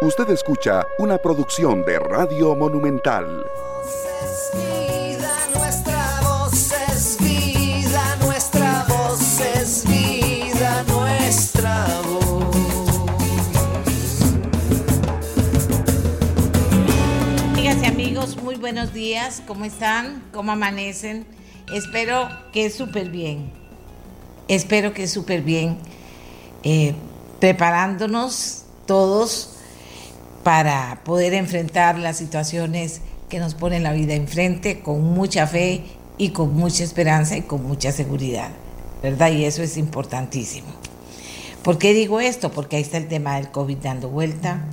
Usted escucha una producción de Radio Monumental. Amigas y amigos, muy buenos días. ¿Cómo están? ¿Cómo amanecen? Espero que súper bien. Espero que súper bien. Eh, preparándonos todos para poder enfrentar las situaciones que nos ponen la vida enfrente con mucha fe y con mucha esperanza y con mucha seguridad, ¿verdad? Y eso es importantísimo. ¿Por qué digo esto? Porque ahí está el tema del COVID dando vuelta,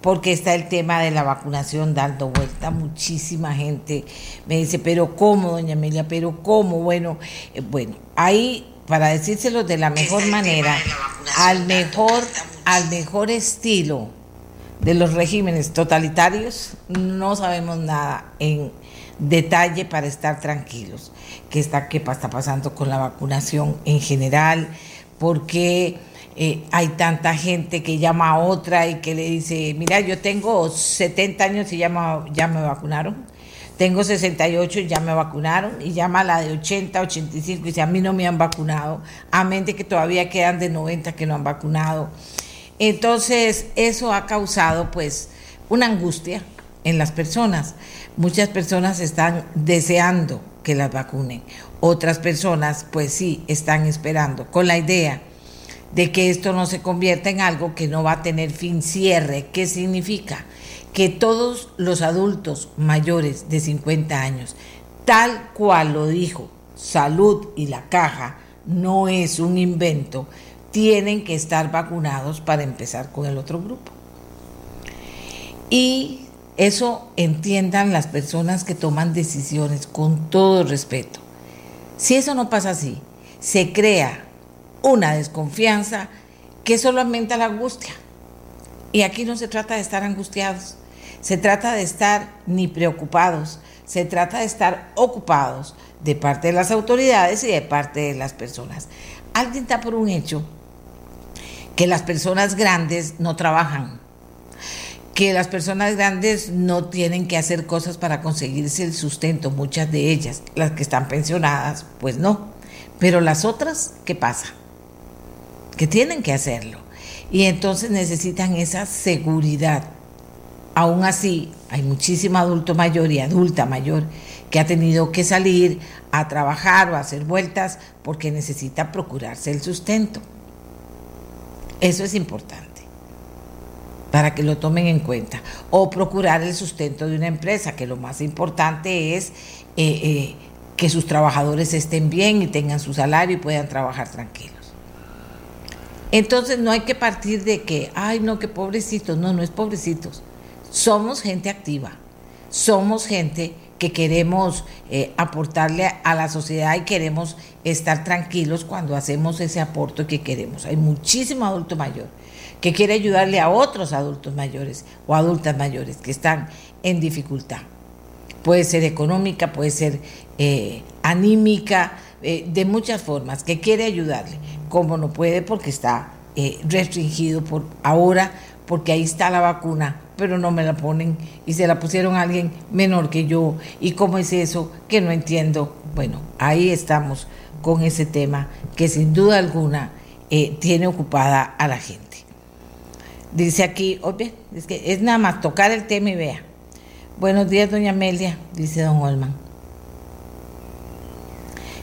porque está el tema de la vacunación dando vuelta. Muchísima gente me dice, pero ¿cómo, doña Amelia? ¿Pero cómo? Bueno, eh, bueno, ahí para decírselo de la mejor manera, al mejor, al mejor estilo de los regímenes totalitarios, no sabemos nada en detalle para estar tranquilos. ¿Qué está, qué está pasando con la vacunación en general? ¿Por qué eh, hay tanta gente que llama a otra y que le dice, mira, yo tengo 70 años y ya me, ya me vacunaron? Tengo 68 y ya me vacunaron. Y llama a la de 80, 85 y dice, a mí no me han vacunado. A mente que todavía quedan de 90 que no han vacunado. Entonces, eso ha causado pues una angustia en las personas. Muchas personas están deseando que las vacunen. Otras personas pues sí están esperando con la idea de que esto no se convierta en algo que no va a tener fin cierre. ¿Qué significa? Que todos los adultos mayores de 50 años, tal cual lo dijo Salud y la Caja, no es un invento, tienen que estar vacunados para empezar con el otro grupo. Y eso entiendan las personas que toman decisiones con todo respeto. Si eso no pasa así, se crea una desconfianza que solo aumenta la angustia. Y aquí no se trata de estar angustiados, se trata de estar ni preocupados, se trata de estar ocupados de parte de las autoridades y de parte de las personas. Alguien está por un hecho que las personas grandes no trabajan, que las personas grandes no tienen que hacer cosas para conseguirse el sustento, muchas de ellas, las que están pensionadas, pues no. Pero las otras, ¿qué pasa? Que tienen que hacerlo. Y entonces necesitan esa seguridad. Aún así, hay muchísimo adulto mayor y adulta mayor que ha tenido que salir a trabajar o a hacer vueltas porque necesita procurarse el sustento. Eso es importante para que lo tomen en cuenta. O procurar el sustento de una empresa, que lo más importante es eh, eh, que sus trabajadores estén bien y tengan su salario y puedan trabajar tranquilos. Entonces no hay que partir de que, ay no, que pobrecitos, no, no es pobrecitos. Somos gente activa, somos gente que queremos eh, aportarle a la sociedad y queremos estar tranquilos cuando hacemos ese aporte que queremos. Hay muchísimo adulto mayor que quiere ayudarle a otros adultos mayores o adultas mayores que están en dificultad. Puede ser económica, puede ser eh, anímica, eh, de muchas formas, que quiere ayudarle, como no puede porque está restringido por ahora, porque ahí está la vacuna pero no me la ponen y se la pusieron a alguien menor que yo. ¿Y cómo es eso? Que no entiendo. Bueno, ahí estamos con ese tema que sin duda alguna eh, tiene ocupada a la gente. Dice aquí, oye, es que es nada más tocar el tema y vea. Buenos días, doña Amelia, dice don Olman.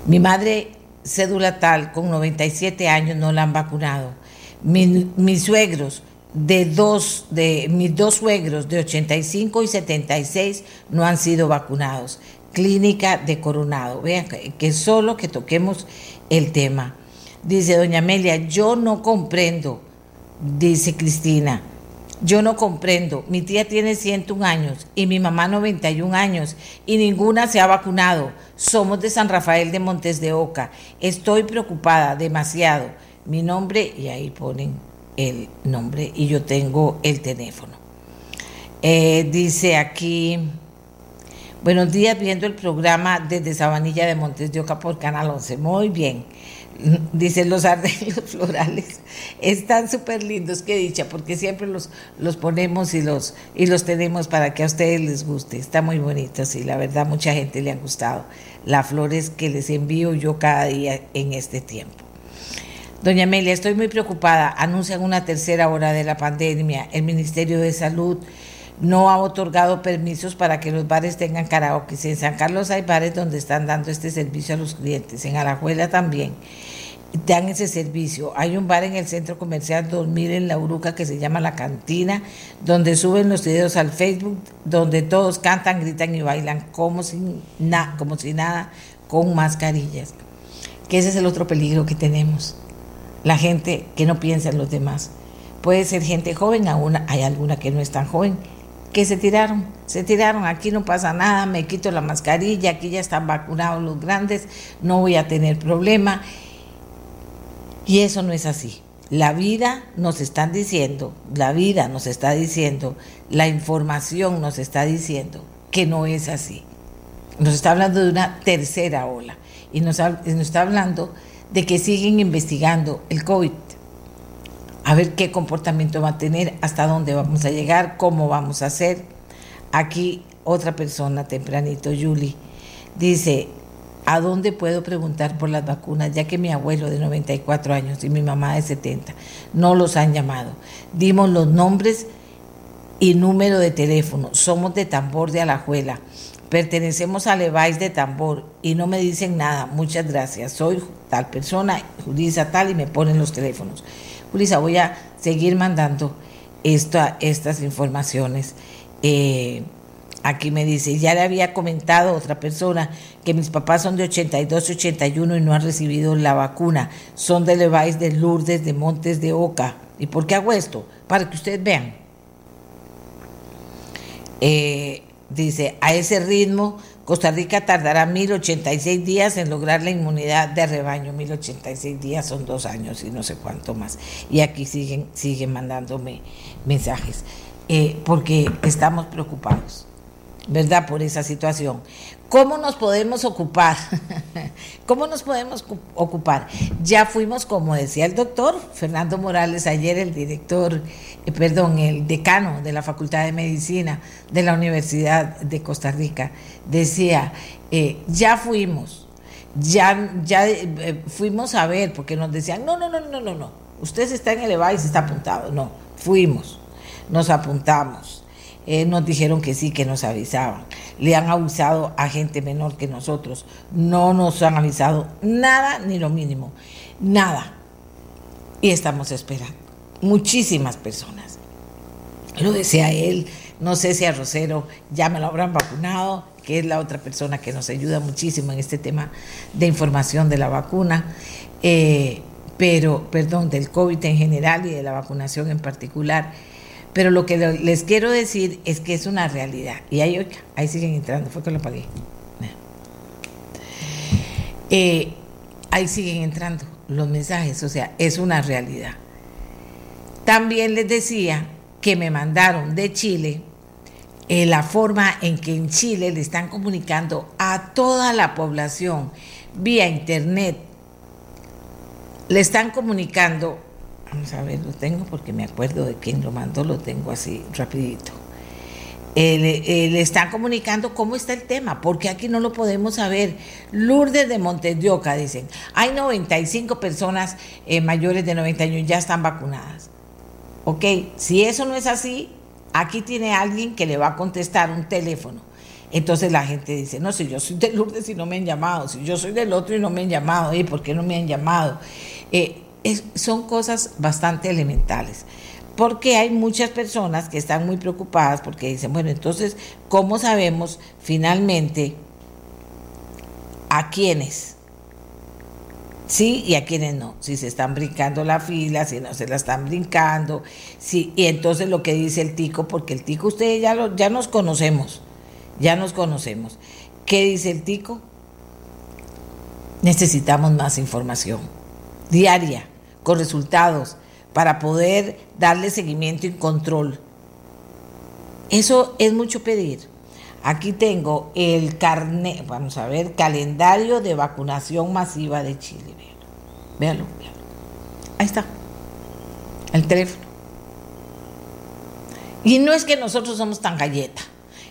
Mi madre, cédula tal, con 97 años, no la han vacunado. mis suegros, de dos de mis dos suegros de 85 y 76 no han sido vacunados. Clínica de Coronado. Vean que, solo que toquemos el tema. Dice doña Amelia, yo no comprendo, dice Cristina, yo no comprendo. Mi tía tiene 101 años y mi mamá 91 años y ninguna se ha vacunado. Somos de San Rafael de Montes de Oca. Estoy preocupada demasiado. Mi nombre, y ahí ponen el nombre y yo tengo el teléfono. Eh, dice aquí, buenos días viendo el programa desde Sabanilla de Montes de Oca por Canal 11. Muy bien. Dicen los arreglos florales. Están súper lindos, qué dicha, porque siempre los, los ponemos y los, y los tenemos para que a ustedes les guste. Está muy bonitos y la verdad mucha gente le ha gustado las flores que les envío yo cada día en este tiempo. Doña Amelia, estoy muy preocupada. Anuncian una tercera hora de la pandemia. El Ministerio de Salud no ha otorgado permisos para que los bares tengan karaoke. En San Carlos hay bares donde están dando este servicio a los clientes. En Alajuela también dan ese servicio. Hay un bar en el centro comercial 2000 en La Uruca que se llama La Cantina, donde suben los videos al Facebook, donde todos cantan, gritan y bailan como si, como si nada, con mascarillas. Que ese es el otro peligro que tenemos. La gente que no piensa en los demás. Puede ser gente joven, aún hay alguna que no es tan joven, que se tiraron, se tiraron, aquí no pasa nada, me quito la mascarilla, aquí ya están vacunados los grandes, no voy a tener problema y eso no es así. La vida nos están diciendo, la vida nos está diciendo, la información nos está diciendo que no es así. Nos está hablando de una tercera ola y nos está hablando de que siguen investigando el COVID. A ver qué comportamiento va a tener, hasta dónde vamos a llegar, cómo vamos a hacer. Aquí otra persona tempranito, Julie, dice, ¿A dónde puedo preguntar por las vacunas? Ya que mi abuelo de 94 años y mi mamá de 70 no los han llamado. Dimos los nombres y número de teléfono. Somos de Tambor de Alajuela. Pertenecemos a Leváis de Tambor y no me dicen nada. Muchas gracias. Soy tal persona, Julisa tal, y me ponen los teléfonos. Julisa, voy a seguir mandando estas informaciones. Eh, Aquí me dice, ya le había comentado otra persona que mis papás son de 82 y 81 y no han recibido la vacuna. Son de Leváis, de Lourdes, de Montes de Oca. ¿Y por qué hago esto? Para que ustedes vean. Eh, dice, a ese ritmo, Costa Rica tardará 1086 días en lograr la inmunidad de rebaño. 1086 días son dos años y no sé cuánto más. Y aquí siguen, siguen mandándome mensajes, eh, porque estamos preocupados. ¿verdad? Por esa situación. ¿Cómo nos podemos ocupar? ¿Cómo nos podemos ocupar? Ya fuimos, como decía el doctor Fernando Morales ayer, el director, eh, perdón, el decano de la Facultad de Medicina de la Universidad de Costa Rica, decía, eh, ya fuimos, ya, ya eh, fuimos a ver, porque nos decían, no, no, no, no, no, no, usted está en el y se está apuntado. No, fuimos, nos apuntamos eh, nos dijeron que sí, que nos avisaban. Le han avisado a gente menor que nosotros. No nos han avisado nada ni lo mínimo. Nada. Y estamos esperando. Muchísimas personas. Lo decía él, no sé si a Rosero ya me lo habrán vacunado, que es la otra persona que nos ayuda muchísimo en este tema de información de la vacuna. Eh, pero, perdón, del COVID en general y de la vacunación en particular pero lo que les quiero decir es que es una realidad. Y ahí, ahí siguen entrando, fue que lo pagué. Eh, ahí siguen entrando los mensajes, o sea, es una realidad. También les decía que me mandaron de Chile eh, la forma en que en Chile le están comunicando a toda la población vía internet, le están comunicando Vamos a ver, lo tengo porque me acuerdo de quién lo mandó, lo tengo así rapidito. Le están comunicando cómo está el tema, porque aquí no lo podemos saber. Lourdes de Montedioca dicen, hay 95 personas eh, mayores de 90 años ya están vacunadas. Ok, si eso no es así, aquí tiene alguien que le va a contestar un teléfono. Entonces la gente dice, no, si yo soy de Lourdes y no me han llamado, si yo soy del otro y no me han llamado, ¿y por qué no me han llamado? Eh, son cosas bastante elementales. Porque hay muchas personas que están muy preocupadas porque dicen, bueno, entonces, ¿cómo sabemos finalmente a quiénes? Sí y a quiénes no. Si se están brincando la fila, si no se la están brincando. Sí, y entonces lo que dice el tico, porque el tico ustedes ya, lo, ya nos conocemos, ya nos conocemos. ¿Qué dice el tico? Necesitamos más información diaria con resultados para poder darle seguimiento y control. Eso es mucho pedir. Aquí tengo el carnet, vamos a ver, calendario de vacunación masiva de Chile. véalo, véalo. Ahí está, el teléfono. Y no es que nosotros somos tan galleta.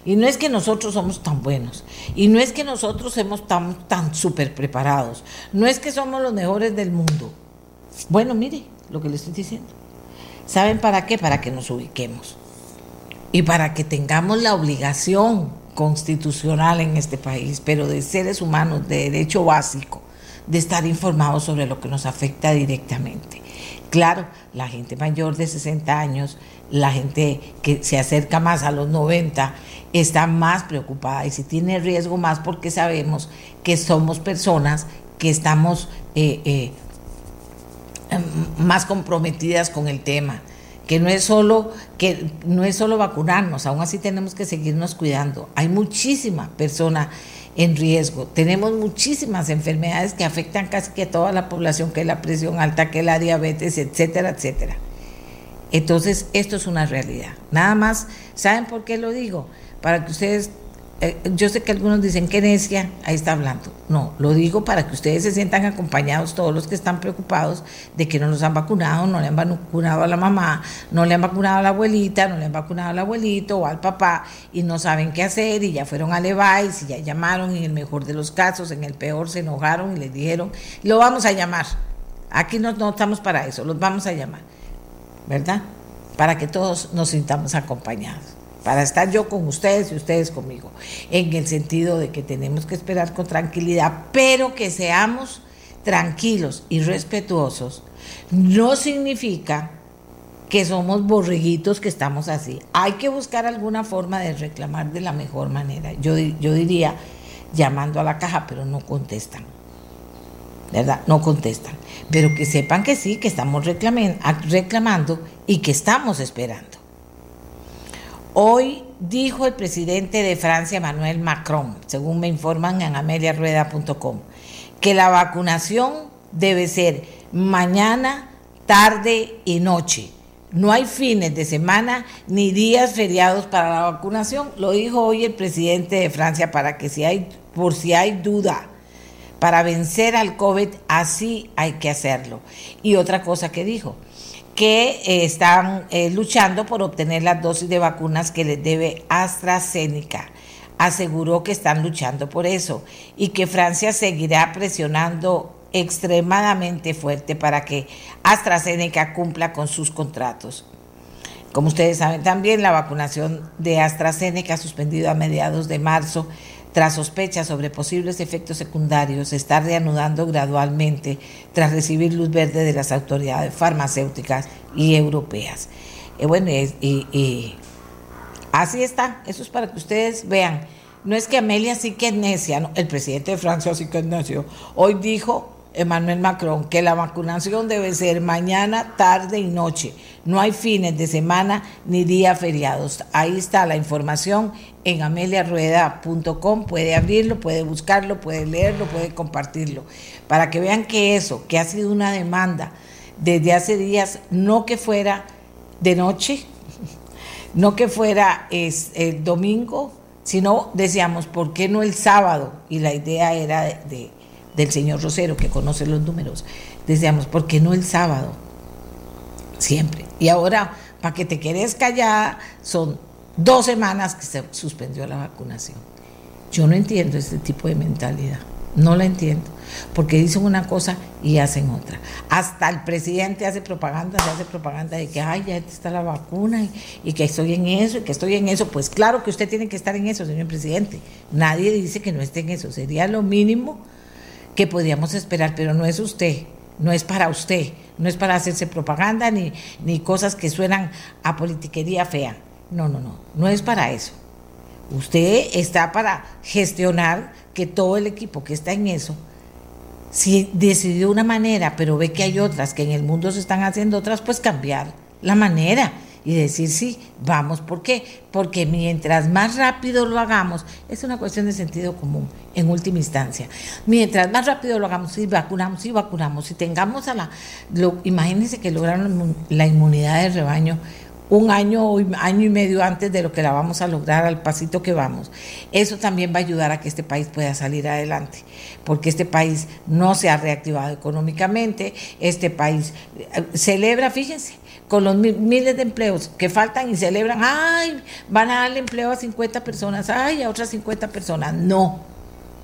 Y no es que nosotros somos tan buenos. Y no es que nosotros somos tan, tan súper preparados. No es que somos los mejores del mundo. Bueno, mire lo que le estoy diciendo. ¿Saben para qué? Para que nos ubiquemos. Y para que tengamos la obligación constitucional en este país, pero de seres humanos, de derecho básico, de estar informados sobre lo que nos afecta directamente. Claro, la gente mayor de 60 años, la gente que se acerca más a los 90, está más preocupada y si tiene riesgo más porque sabemos que somos personas que estamos eh, eh, más comprometidas con el tema que no es solo que no es solo vacunarnos, aún así tenemos que seguirnos cuidando. Hay muchísimas personas en riesgo. Tenemos muchísimas enfermedades que afectan casi que a toda la población, que la presión alta, que la diabetes, etcétera, etcétera. Entonces, esto es una realidad. Nada más, ¿saben por qué lo digo? Para que ustedes eh, yo sé que algunos dicen que necia, ahí está hablando. No, lo digo para que ustedes se sientan acompañados, todos los que están preocupados de que no los han vacunado, no le han vacunado a la mamá, no le han vacunado a la abuelita, no le han vacunado al abuelito o al papá y no saben qué hacer y ya fueron a Levi's y ya llamaron en el mejor de los casos, en el peor se enojaron y les dijeron, lo vamos a llamar. Aquí no, no estamos para eso, los vamos a llamar, ¿verdad? Para que todos nos sintamos acompañados para estar yo con ustedes y ustedes conmigo, en el sentido de que tenemos que esperar con tranquilidad, pero que seamos tranquilos y respetuosos, no significa que somos borreguitos que estamos así. Hay que buscar alguna forma de reclamar de la mejor manera. Yo, yo diría llamando a la caja, pero no contestan. ¿Verdad? No contestan. Pero que sepan que sí, que estamos reclamando y que estamos esperando. Hoy dijo el presidente de Francia, Emmanuel Macron, según me informan en ameliarueda.com, que la vacunación debe ser mañana, tarde y noche. No hay fines de semana ni días feriados para la vacunación. Lo dijo hoy el presidente de Francia para que si hay, por si hay duda, para vencer al COVID, así hay que hacerlo. Y otra cosa que dijo, que eh, están eh, luchando por obtener las dosis de vacunas que les debe AstraZeneca. Aseguró que están luchando por eso y que Francia seguirá presionando extremadamente fuerte para que AstraZeneca cumpla con sus contratos. Como ustedes saben también, la vacunación de AstraZeneca suspendido a mediados de marzo tras sospechas sobre posibles efectos secundarios, se está reanudando gradualmente tras recibir luz verde de las autoridades farmacéuticas y europeas. Y bueno, y, así está, eso es para que ustedes vean. No es que Amelia sí que es necia, el presidente de Francia sí que es necio. Hoy dijo Emmanuel Macron que la vacunación debe ser mañana, tarde y noche. No hay fines de semana ni días feriados. Ahí está la información en ameliarueda.com. Puede abrirlo, puede buscarlo, puede leerlo, puede compartirlo. Para que vean que eso, que ha sido una demanda desde hace días, no que fuera de noche, no que fuera es, el domingo, sino decíamos, ¿por qué no el sábado? Y la idea era de del señor Rosero, que conoce los números, decíamos, ¿por qué no el sábado? Siempre. Y ahora, para que te quedes callada, son dos semanas que se suspendió la vacunación. Yo no entiendo este tipo de mentalidad. No la entiendo. Porque dicen una cosa y hacen otra. Hasta el presidente hace propaganda, se hace propaganda de que, ay, ya está la vacuna y, y, que estoy en eso y que estoy en eso. Pues claro que usted tiene que estar en eso, señor presidente. Nadie dice que no esté en eso. Sería lo mínimo que podríamos esperar, pero no es usted, no es para usted, no es para hacerse propaganda ni, ni cosas que suenan a politiquería fea. No, no, no, no es para eso. Usted está para gestionar que todo el equipo que está en eso, si decidió una manera, pero ve que hay otras, que en el mundo se están haciendo otras, pues cambiar la manera y decir sí, vamos. ¿Por qué? Porque mientras más rápido lo hagamos, es una cuestión de sentido común en última instancia. Mientras más rápido lo hagamos y vacunamos y vacunamos y tengamos a la... Lo, imagínense que lograron la inmunidad del rebaño un año año y medio antes de lo que la vamos a lograr al pasito que vamos. Eso también va a ayudar a que este país pueda salir adelante, porque este país no se ha reactivado económicamente, este país eh, celebra, fíjense, con los miles de empleos que faltan y celebran, ay, van a darle empleo a 50 personas, ay, a otras 50 personas. No,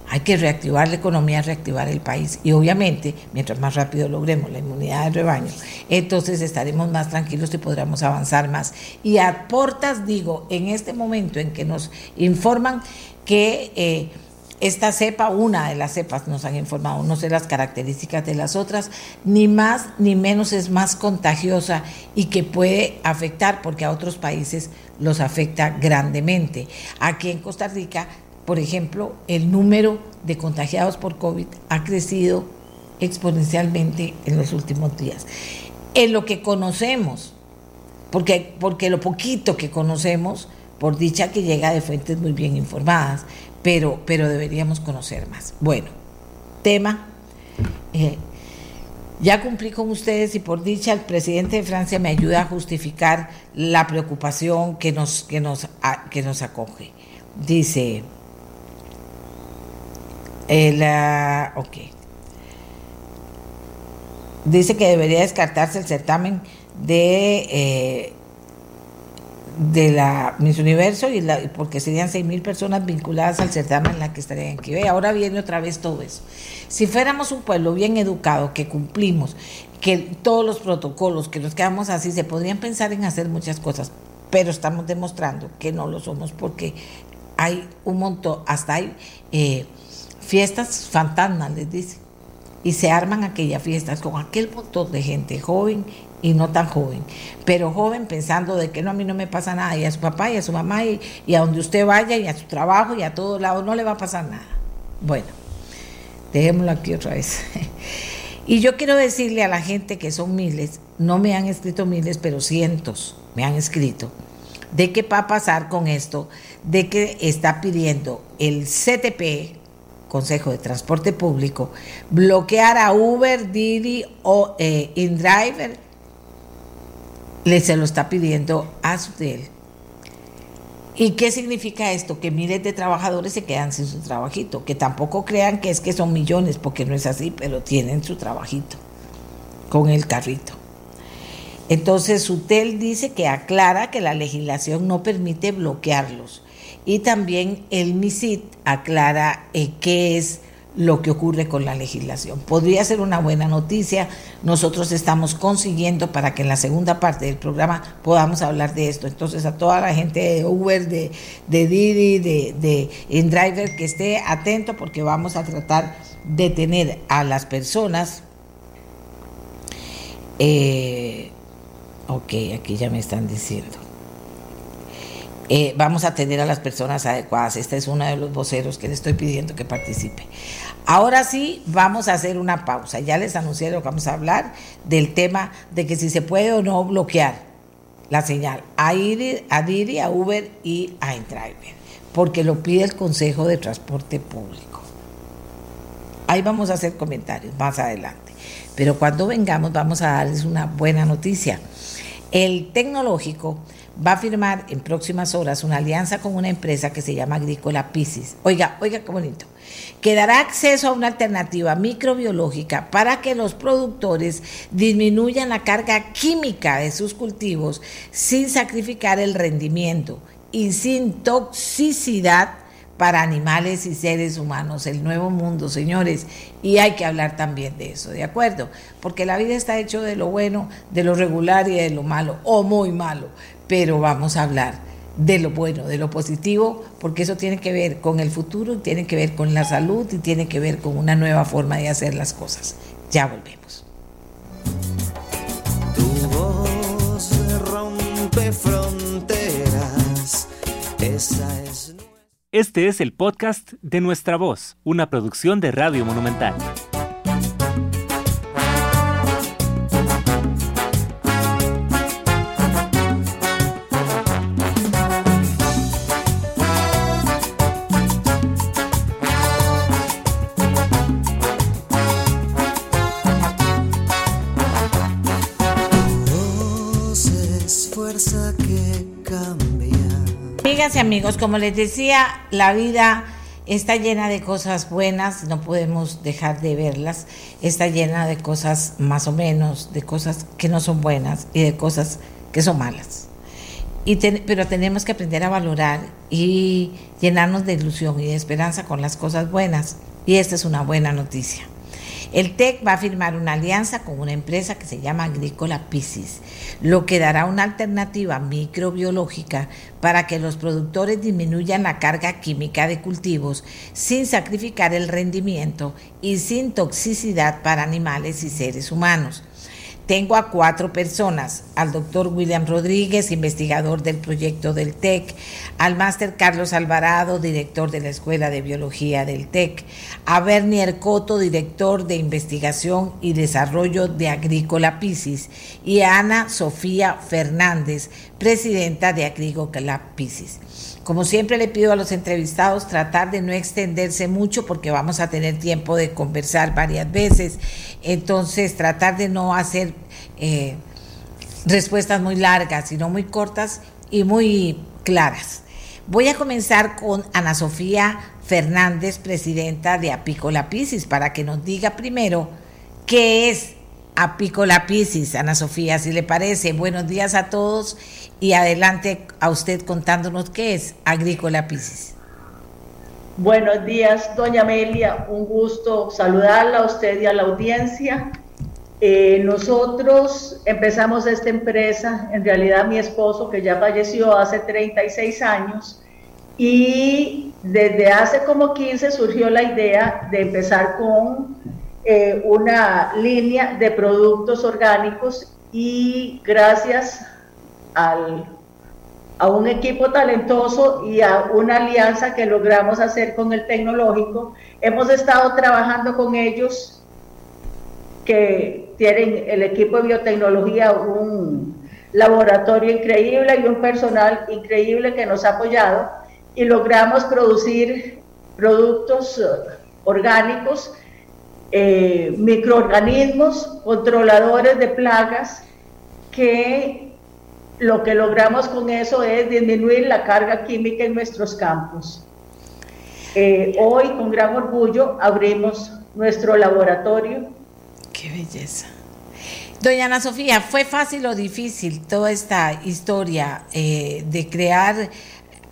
hay que reactivar la economía, reactivar el país. Y obviamente, mientras más rápido logremos la inmunidad del rebaño, entonces estaremos más tranquilos y podremos avanzar más. Y a portas, digo, en este momento en que nos informan que eh, esta cepa, una de las cepas nos han informado, no sé las características de las otras, ni más ni menos es más contagiosa y que puede afectar, porque a otros países los afecta grandemente. Aquí en Costa Rica por ejemplo, el número de contagiados por COVID ha crecido exponencialmente en los últimos días. En lo que conocemos, porque, porque lo poquito que conocemos, por dicha que llega de fuentes muy bien informadas, pero, pero deberíamos conocer más. Bueno, tema. Eh, ya cumplí con ustedes y por dicha el presidente de Francia me ayuda a justificar la preocupación que nos, que nos, que nos acoge. Dice, el, ok. Dice que debería descartarse el certamen de, eh, de la Miss Universo y la, porque serían seis mil personas vinculadas al certamen en la que estarían aquí. Y ahora viene otra vez todo eso. Si fuéramos un pueblo bien educado, que cumplimos, que todos los protocolos, que nos quedamos así, se podrían pensar en hacer muchas cosas, pero estamos demostrando que no lo somos porque hay un montón, hasta hay... Eh, fiestas fantasmas, les dice. Y se arman aquellas fiestas con aquel montón de gente joven y no tan joven, pero joven pensando de que no, a mí no me pasa nada, y a su papá y a su mamá, y, a donde usted vaya, y a su trabajo, y a todos lados, no le va a pasar nada. Bueno, dejémoslo aquí otra vez. y yo quiero decirle a la gente que son miles, no me han escrito miles, pero cientos me han escrito, de qué va a pasar con esto, de que está pidiendo el CTP, Consejo de Transporte Público, bloquear a Uber, Didi o eh, InDriver, le se lo está pidiendo a Sudel. ¿Y qué significa esto? Que miles de trabajadores se quedan sin su trabajito, que tampoco crean que es que son millones, porque no es así, pero tienen su trabajito con el carrito. Entonces, Sutel dice que aclara que la legislación no permite bloquearlos y también el MISIT aclara eh, qué es lo que ocurre con la legislación. Podría ser una buena noticia. Nosotros estamos consiguiendo para que en la segunda parte del programa podamos hablar de esto. Entonces, a toda la gente de Uber, de, de Didi, de, de InDriver, que esté atento porque vamos a tratar de tener a las personas. Eh, ok, aquí ya me están diciendo. Eh, vamos a atender a las personas adecuadas. Este es uno de los voceros que le estoy pidiendo que participe. Ahora sí, vamos a hacer una pausa. Ya les anuncié lo que vamos a hablar del tema de que si se puede o no bloquear la señal a, a Didi, a Uber y a Entriver, porque lo pide el Consejo de Transporte Público. Ahí vamos a hacer comentarios más adelante. Pero cuando vengamos vamos a darles una buena noticia. El tecnológico va a firmar en próximas horas una alianza con una empresa que se llama Agrícola Piscis. Oiga, oiga qué bonito. Que dará acceso a una alternativa microbiológica para que los productores disminuyan la carga química de sus cultivos sin sacrificar el rendimiento y sin toxicidad para animales y seres humanos, el nuevo mundo, señores, y hay que hablar también de eso, ¿de acuerdo? Porque la vida está hecho de lo bueno, de lo regular y de lo malo, o muy malo, pero vamos a hablar de lo bueno, de lo positivo, porque eso tiene que ver con el futuro, tiene que ver con la salud y tiene que ver con una nueva forma de hacer las cosas. Ya volvemos. Tu voz rompe fronteras. Esa es... Este es el podcast de Nuestra Voz, una producción de Radio Monumental. Amigas y amigos, como les decía, la vida está llena de cosas buenas, no podemos dejar de verlas. Está llena de cosas más o menos, de cosas que no son buenas y de cosas que son malas. Y pero tenemos que aprender a valorar y llenarnos de ilusión y de esperanza con las cosas buenas. Y esta es una buena noticia. El TEC va a firmar una alianza con una empresa que se llama Agrícola Piscis, lo que dará una alternativa microbiológica para que los productores disminuyan la carga química de cultivos sin sacrificar el rendimiento y sin toxicidad para animales y seres humanos. Tengo a cuatro personas, al doctor William Rodríguez, investigador del proyecto del TEC, al máster Carlos Alvarado, director de la Escuela de Biología del TEC, a Bernier Coto, director de investigación y desarrollo de Agrícola Piscis, y a Ana Sofía Fernández, presidenta de Agrícola Piscis. Como siempre le pido a los entrevistados tratar de no extenderse mucho porque vamos a tener tiempo de conversar varias veces. Entonces tratar de no hacer eh, respuestas muy largas, sino muy cortas y muy claras. Voy a comenzar con Ana Sofía Fernández, presidenta de Apícola Piscis, para que nos diga primero qué es Apícola Piscis, Ana Sofía, si le parece. Buenos días a todos y adelante a usted contándonos qué es Agrícola Piscis. Buenos días, doña Amelia, un gusto saludarla a usted y a la audiencia. Eh, nosotros empezamos esta empresa, en realidad mi esposo, que ya falleció hace 36 años, y desde hace como 15 surgió la idea de empezar con eh, una línea de productos orgánicos y gracias a un equipo talentoso y a una alianza que logramos hacer con el tecnológico. Hemos estado trabajando con ellos que tienen el equipo de biotecnología un laboratorio increíble y un personal increíble que nos ha apoyado y logramos producir productos eh, orgánicos, eh, microorganismos, controladores de plagas que lo que logramos con eso es disminuir la carga química en nuestros campos. Eh, hoy, con gran orgullo, abrimos nuestro laboratorio. Qué belleza. Doña Ana Sofía, ¿fue fácil o difícil toda esta historia eh, de crear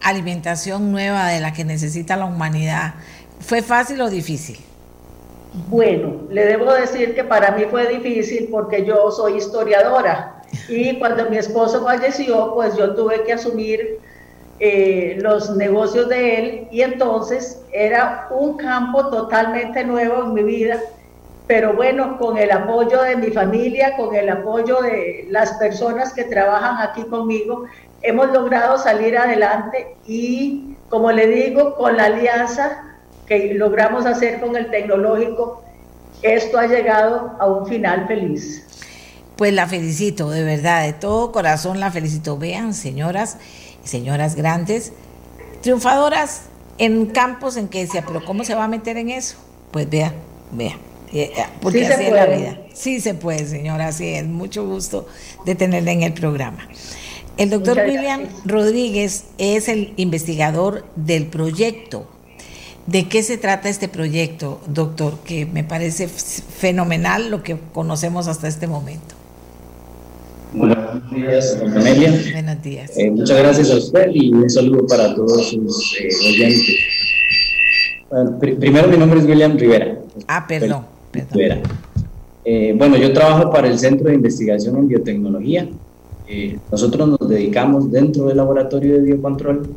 alimentación nueva de la que necesita la humanidad? ¿Fue fácil o difícil? Bueno, le debo decir que para mí fue difícil porque yo soy historiadora y cuando mi esposo falleció, pues yo tuve que asumir eh, los negocios de él. Y entonces era un campo totalmente nuevo en mi vida, pero bueno, con el apoyo de mi familia, con el apoyo de las personas que trabajan aquí conmigo, hemos logrado salir adelante. Y como le digo, con la alianza que logramos hacer con el tecnológico, esto ha llegado a un final feliz pues la felicito, de verdad, de todo corazón la felicito. Vean, señoras y señoras grandes, triunfadoras en campos en que decía, pero ¿cómo se va a meter en eso? Pues vea, vea. Eh, eh, porque así es la vida. Sí se puede, señora, sí, es mucho gusto de tenerla en el programa. El doctor William Rodríguez es el investigador del proyecto. ¿De qué se trata este proyecto, doctor? Que me parece fenomenal lo que conocemos hasta este momento. Buenos días, Amelia. Buenos días. Eh, muchas gracias a usted y un saludo para todos sus eh, oyentes. Bueno, primero, mi nombre es William Rivera. Ah, perdón. perdón. Eh, bueno, yo trabajo para el Centro de Investigación en Biotecnología. nosotros nos dedicamos dentro del laboratorio de biocontrol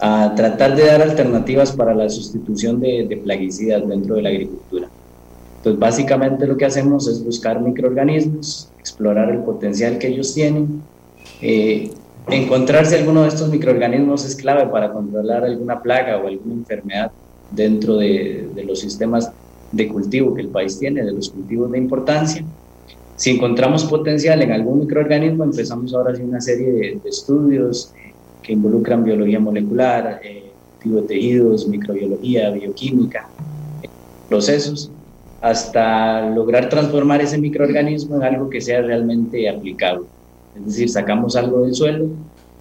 a tratar de dar alternativas para la sustitución de, de plaguicidas dentro de la agricultura. Entonces, básicamente lo que hacemos es buscar microorganismos, explorar el potencial que ellos tienen. Eh, encontrar si alguno de estos microorganismos es clave para controlar alguna plaga o alguna enfermedad dentro de, los sistemas de cultivo que el país tiene, de los cultivos de importancia. Si encontramos potencial en algún microorganismo, empezamos ahora hacer una serie de, estudios que involucran biología molecular, eh, tejidos, microbiología, bioquímica, procesos hasta lograr transformar ese microorganismo en algo que sea realmente aplicable. es decir, sacamos algo del suelo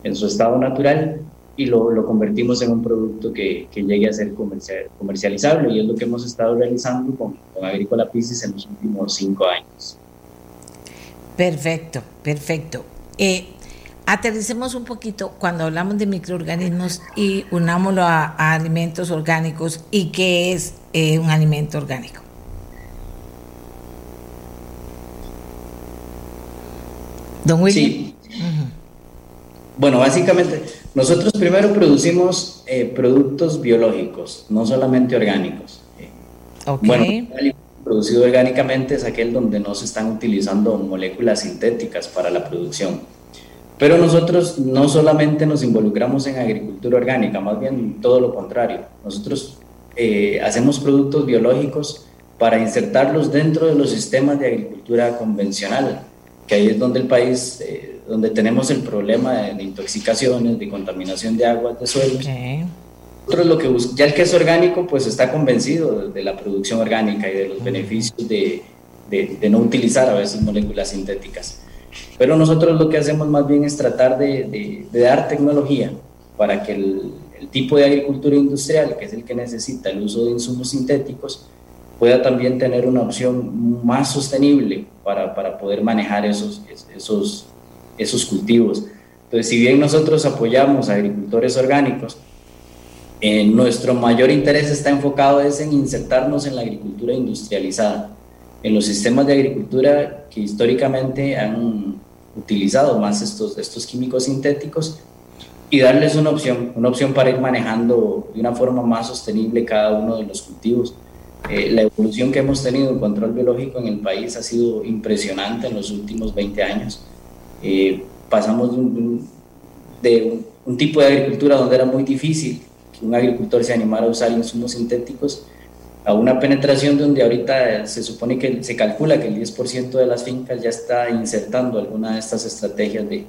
en su estado natural y lo, lo convertimos en un producto que, que llegue a ser comercial, comercializable y es lo que hemos estado realizando con, con Agrícola Piscis en los últimos cinco años. Perfecto, perfecto. Eh, aterricemos un poquito cuando hablamos de microorganismos y unámoslo a, a alimentos orgánicos y qué es eh, un alimento orgánico. Don William. Sí. Bueno, básicamente, nosotros primero producimos eh, productos biológicos, no solamente orgánicos. Eh, Ok. Bueno, producido orgánicamente es aquel donde no se están utilizando moléculas sintéticas para la producción. Pero nosotros no solamente nos involucramos en agricultura orgánica, más bien todo lo contrario. Nosotros eh, hacemos productos biológicos para insertarlos dentro de los sistemas de agricultura convencional, que ahí es donde el país, eh, donde tenemos el problema de, de intoxicaciones, de contaminación de aguas, de suelos. Ok. Nosotros lo que bus- ya el que es orgánico, pues está convencido de, la producción orgánica y de los beneficios de, de- de no utilizar a veces moléculas sintéticas. Pero nosotros lo que hacemos más bien es tratar de, de- de dar tecnología para que el, el tipo de agricultura industrial, que es el que necesita el uso de insumos sintéticos, pueda también tener una opción más sostenible para, para poder manejar esos, esos, esos cultivos. Entonces, si bien nosotros apoyamos a agricultores orgánicos, eh, nuestro mayor interés está enfocado es en insertarnos en la agricultura industrializada, en los sistemas de agricultura que históricamente han utilizado más estos, estos químicos sintéticos y darles una opción, una opción para ir manejando de una forma más sostenible cada uno de los cultivos. Eh, la evolución que hemos tenido en control biológico en el país ha sido impresionante en los últimos 20 años. Eh, pasamos de un, de un, un tipo de agricultura donde era muy difícil que un agricultor se animara a usar insumos sintéticos a una penetración donde ahorita se supone que se calcula que el 10% de las fincas ya está insertando alguna de estas estrategias de,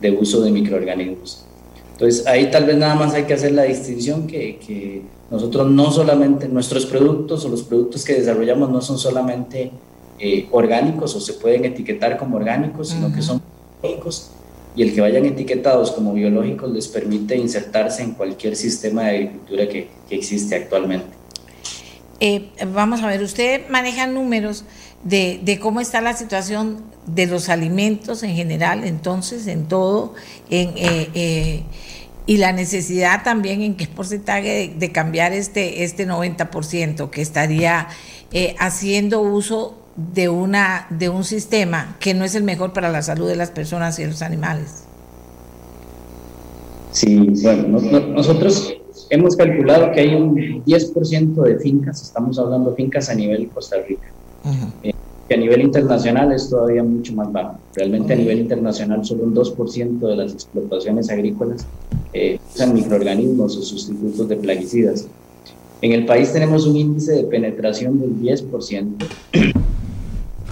de uso de microorganismos. Entonces ahí tal vez nada más hay que hacer la distinción que, que, nosotros no solamente, nuestros productos o los productos que desarrollamos no son solamente eh, orgánicos o se pueden etiquetar como orgánicos, sino uh -huh. que son biológicos y el que vayan etiquetados como biológicos les permite insertarse en cualquier sistema de agricultura que, que existe actualmente. Eh, vamos a ver, usted maneja números de, de, cómo está la situación de los alimentos en general, entonces, en todo, en, eh, eh, y la necesidad también en qué porcentaje de, de cambiar este, este 90% que estaría eh, haciendo uso de, una, de un sistema que no es el mejor para la salud de las personas y los animales. Sí, bueno, no, no, nosotros hemos calculado que hay un 10% de fincas, estamos hablando de fincas a nivel Costa Rica, uh -huh. eh, que a nivel internacional es todavía mucho más bajo. Realmente a nivel internacional solo un 2% de las explotaciones agrícolas eh, usan microorganismos o sustitutos de plaguicidas. En el país tenemos un índice de penetración del 10%.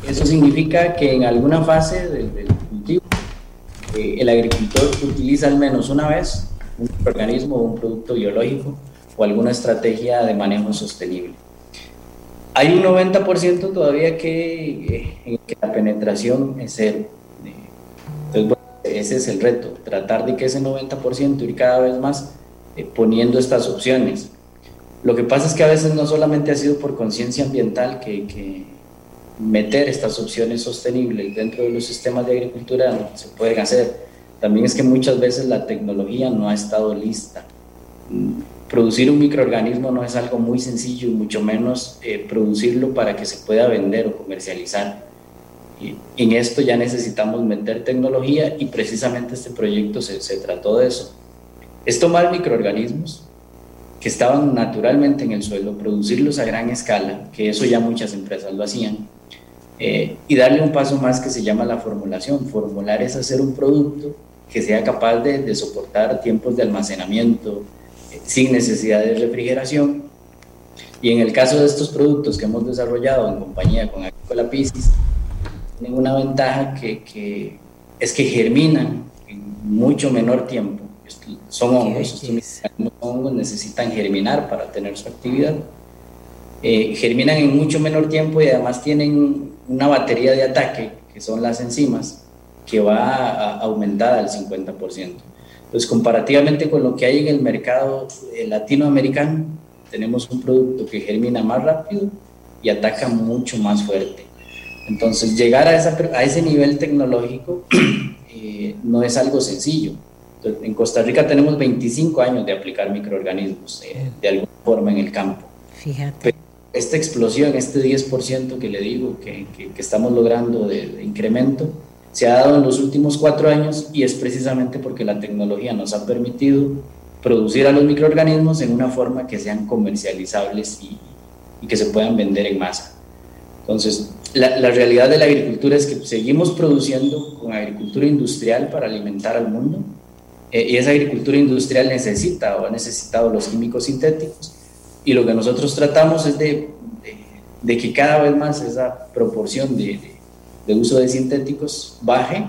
Eso significa que en alguna fase del, del cultivo eh, el agricultor utiliza al menos una vez un organismo o un producto biológico o alguna estrategia de manejo sostenible. Hay un 90% todavía que, eh, que, la penetración es cero. Entonces, bueno, ese es el reto, tratar de que ese 90% ir cada vez más eh, poniendo estas opciones. Lo que pasa es que a veces no solamente ha sido por conciencia ambiental que, que, meter estas opciones sostenibles dentro de los sistemas de agricultura se pueden hacer, también es que muchas veces la tecnología no ha estado lista. Producir un microorganismo no es algo muy sencillo, y mucho menos eh, producirlo para que se pueda vender o comercializar. Y en esto ya necesitamos meter tecnología y precisamente este proyecto se, se trató de eso. Es tomar microorganismos que estaban naturalmente en el suelo, producirlos a gran escala, que eso ya muchas empresas lo hacían, eh, y darle un paso más que se llama la formulación. Formular es hacer un producto que sea capaz de, soportar tiempos de almacenamiento sin necesidad de refrigeración. Y en el caso de estos productos que hemos desarrollado en compañía con Agricola Piscis, tienen una ventaja que, que, es que germinan en mucho menor tiempo. Son hongos, estos hongos necesitan germinar para tener su actividad. Eh, germinan en mucho menor tiempo y además tienen una batería de ataque, que son las enzimas, que va aumentada al 50%. Entonces, comparativamente con lo que hay en el mercado eh, latinoamericano, tenemos un producto que germina más rápido y ataca mucho más fuerte. Entonces, llegar a, a ese nivel tecnológico eh, no es algo sencillo. en Costa Rica tenemos 25 años de aplicar microorganismos eh, de alguna forma en el campo. Fíjate. esta explosión, este 10% que le digo que, que, estamos logrando de, incremento, se ha dado en los últimos cuatro años y es precisamente porque la tecnología nos ha permitido producir a los microorganismos en una forma que sean comercializables y, que se puedan vender en masa. Entonces, la, realidad de la agricultura es que seguimos produciendo con agricultura industrial para alimentar al mundo eh, y esa agricultura industrial necesita o ha necesitado los químicos sintéticos y lo que nosotros tratamos es de, que cada vez más esa proporción de uso de sintéticos baje,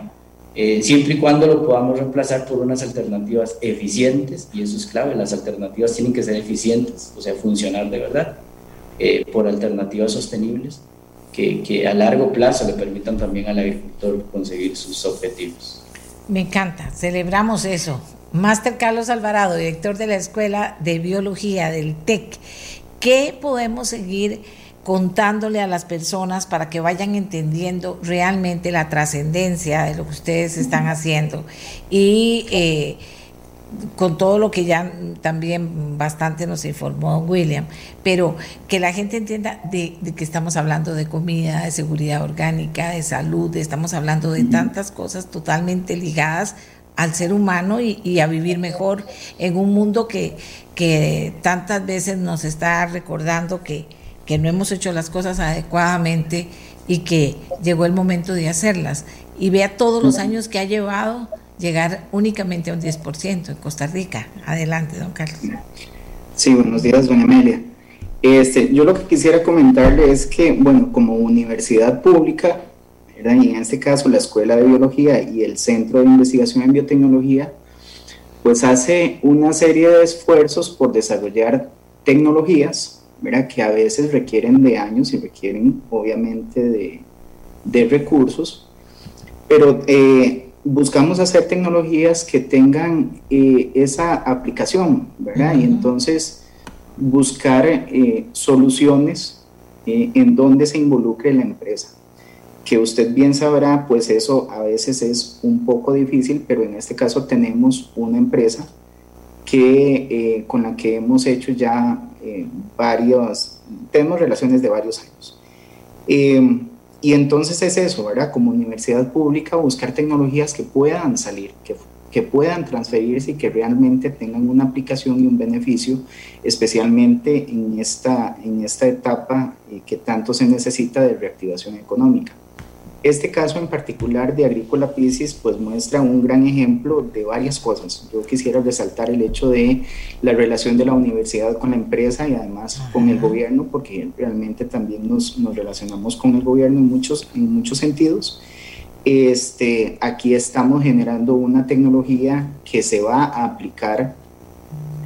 eh, siempre y cuando lo podamos reemplazar por unas alternativas eficientes, y eso es clave, las alternativas tienen que ser eficientes, o sea, funcionar de verdad, eh, por alternativas sostenibles que, que a largo plazo le permitan también al agricultor conseguir sus objetivos. Me encanta, celebramos eso. Máster Carlos Alvarado, director de la Escuela de Biología del TEC. ¿Qué podemos seguir contándole a las personas para que vayan entendiendo realmente la trascendencia de lo que ustedes están haciendo? Y eh, con todo lo que ya también bastante nos informó William, pero que la gente entienda de, que estamos hablando de comida, de seguridad orgánica, de salud, estamos hablando de tantas cosas totalmente ligadas al ser humano y, a vivir mejor en un mundo que, que tantas veces nos está recordando que, que no hemos hecho las cosas adecuadamente y que llegó el momento de hacerlas. Y vea todos los años que ha llevado llegar únicamente a un 10% en Costa Rica. Adelante, don Carlos. Sí, buenos días, doña Amelia. Este, yo lo que quisiera comentarle es que, bueno, como universidad pública, y en este caso la Escuela de Biología y el Centro de Investigación en Biotecnología, pues hace una serie de esfuerzos por desarrollar tecnologías, ¿verdad? que a veces requieren de años y requieren obviamente de, de recursos, pero eh, buscamos hacer tecnologías que tengan eh, esa aplicación, ¿verdad? Y entonces buscar eh, soluciones eh, en donde se involucre la empresa. Que usted bien sabrá, pues eso a veces es un poco difícil, pero en este caso tenemos una empresa que, con la que hemos hecho ya varios, tenemos relaciones de varios años. Y entonces es eso, ¿verdad? Como universidad pública, buscar tecnologías que puedan salir, que, que puedan transferirse y que realmente tengan una aplicación y un beneficio, especialmente en esta, en esta etapa eh, que tanto se necesita de reactivación económica. Este caso en particular de Agrícola Piscis pues muestra un gran ejemplo de varias cosas. Yo quisiera resaltar el hecho de la relación de la universidad con la empresa y además con el gobierno, porque realmente también nos, nos, relacionamos con el gobierno en muchos, en muchos sentidos. Este, aquí estamos generando una tecnología que se va a aplicar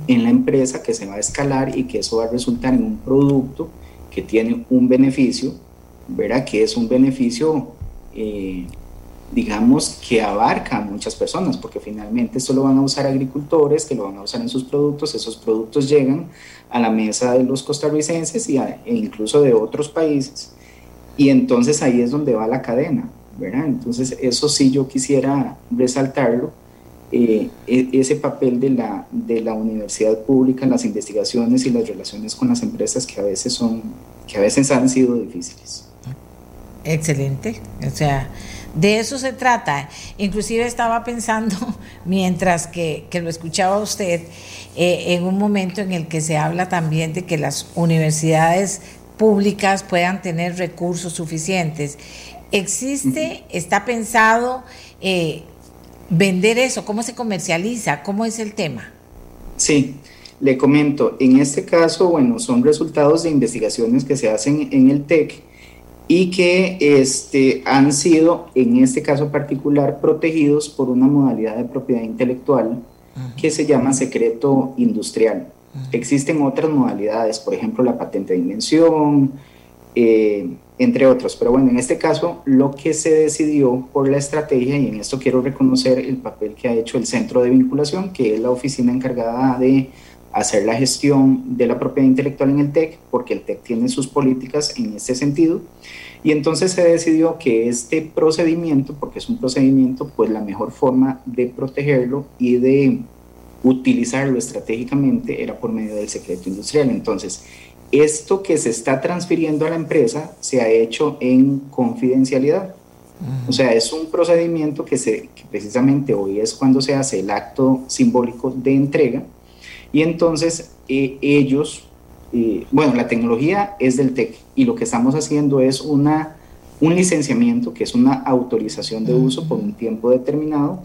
en la empresa, que se va a escalar y que eso va a resultar en un producto que tiene un beneficio, ¿verdad? Que es un beneficio eh, digamos, que abarca a muchas personas, porque finalmente esto lo van a usar agricultores, que lo van a usar en sus productos, esos productos llegan a la mesa de los costarricenses y e incluso de otros países, y entonces ahí es donde va la cadena, ¿verdad? Entonces eso sí yo quisiera resaltarlo, eh, e, ese papel de la, de la universidad pública en las investigaciones y las relaciones con las empresas que a veces son, que a veces han sido difíciles. Excelente. O sea, de eso se trata. Inclusive estaba pensando, mientras que, lo escuchaba usted, eh, en un momento en el que se habla también de que las universidades públicas puedan tener recursos suficientes. ¿Existe, está pensado eh, vender eso? ¿Cómo se comercializa? ¿Cómo es el tema? Sí, le comento, en este caso, bueno, son resultados de investigaciones que se hacen en el TEC y que este, han sido, en este caso particular, protegidos por una modalidad de propiedad intelectual que se llama secreto industrial. Existen otras modalidades, por ejemplo, la patente de invención, eh, entre otros. Pero bueno, en este caso lo que se decidió por la estrategia, y en esto quiero reconocer el papel que ha hecho el centro de vinculación, que es la oficina encargada de hacer la gestión de la propiedad intelectual en el TEC, porque el TEC tiene sus políticas en este sentido. Y entonces se decidió que este procedimiento, porque es un procedimiento, pues la mejor forma de protegerlo y de utilizarlo estratégicamente era por medio del secreto industrial. Entonces, esto que se está transfiriendo a la empresa se ha hecho en confidencialidad. O sea, es un procedimiento que, se, que precisamente hoy es cuando se hace el acto simbólico de entrega y entonces eh, ellos, eh, bueno, la tecnología es del TEC y lo que estamos haciendo es una, un licenciamiento, que es una autorización de uso por un tiempo determinado,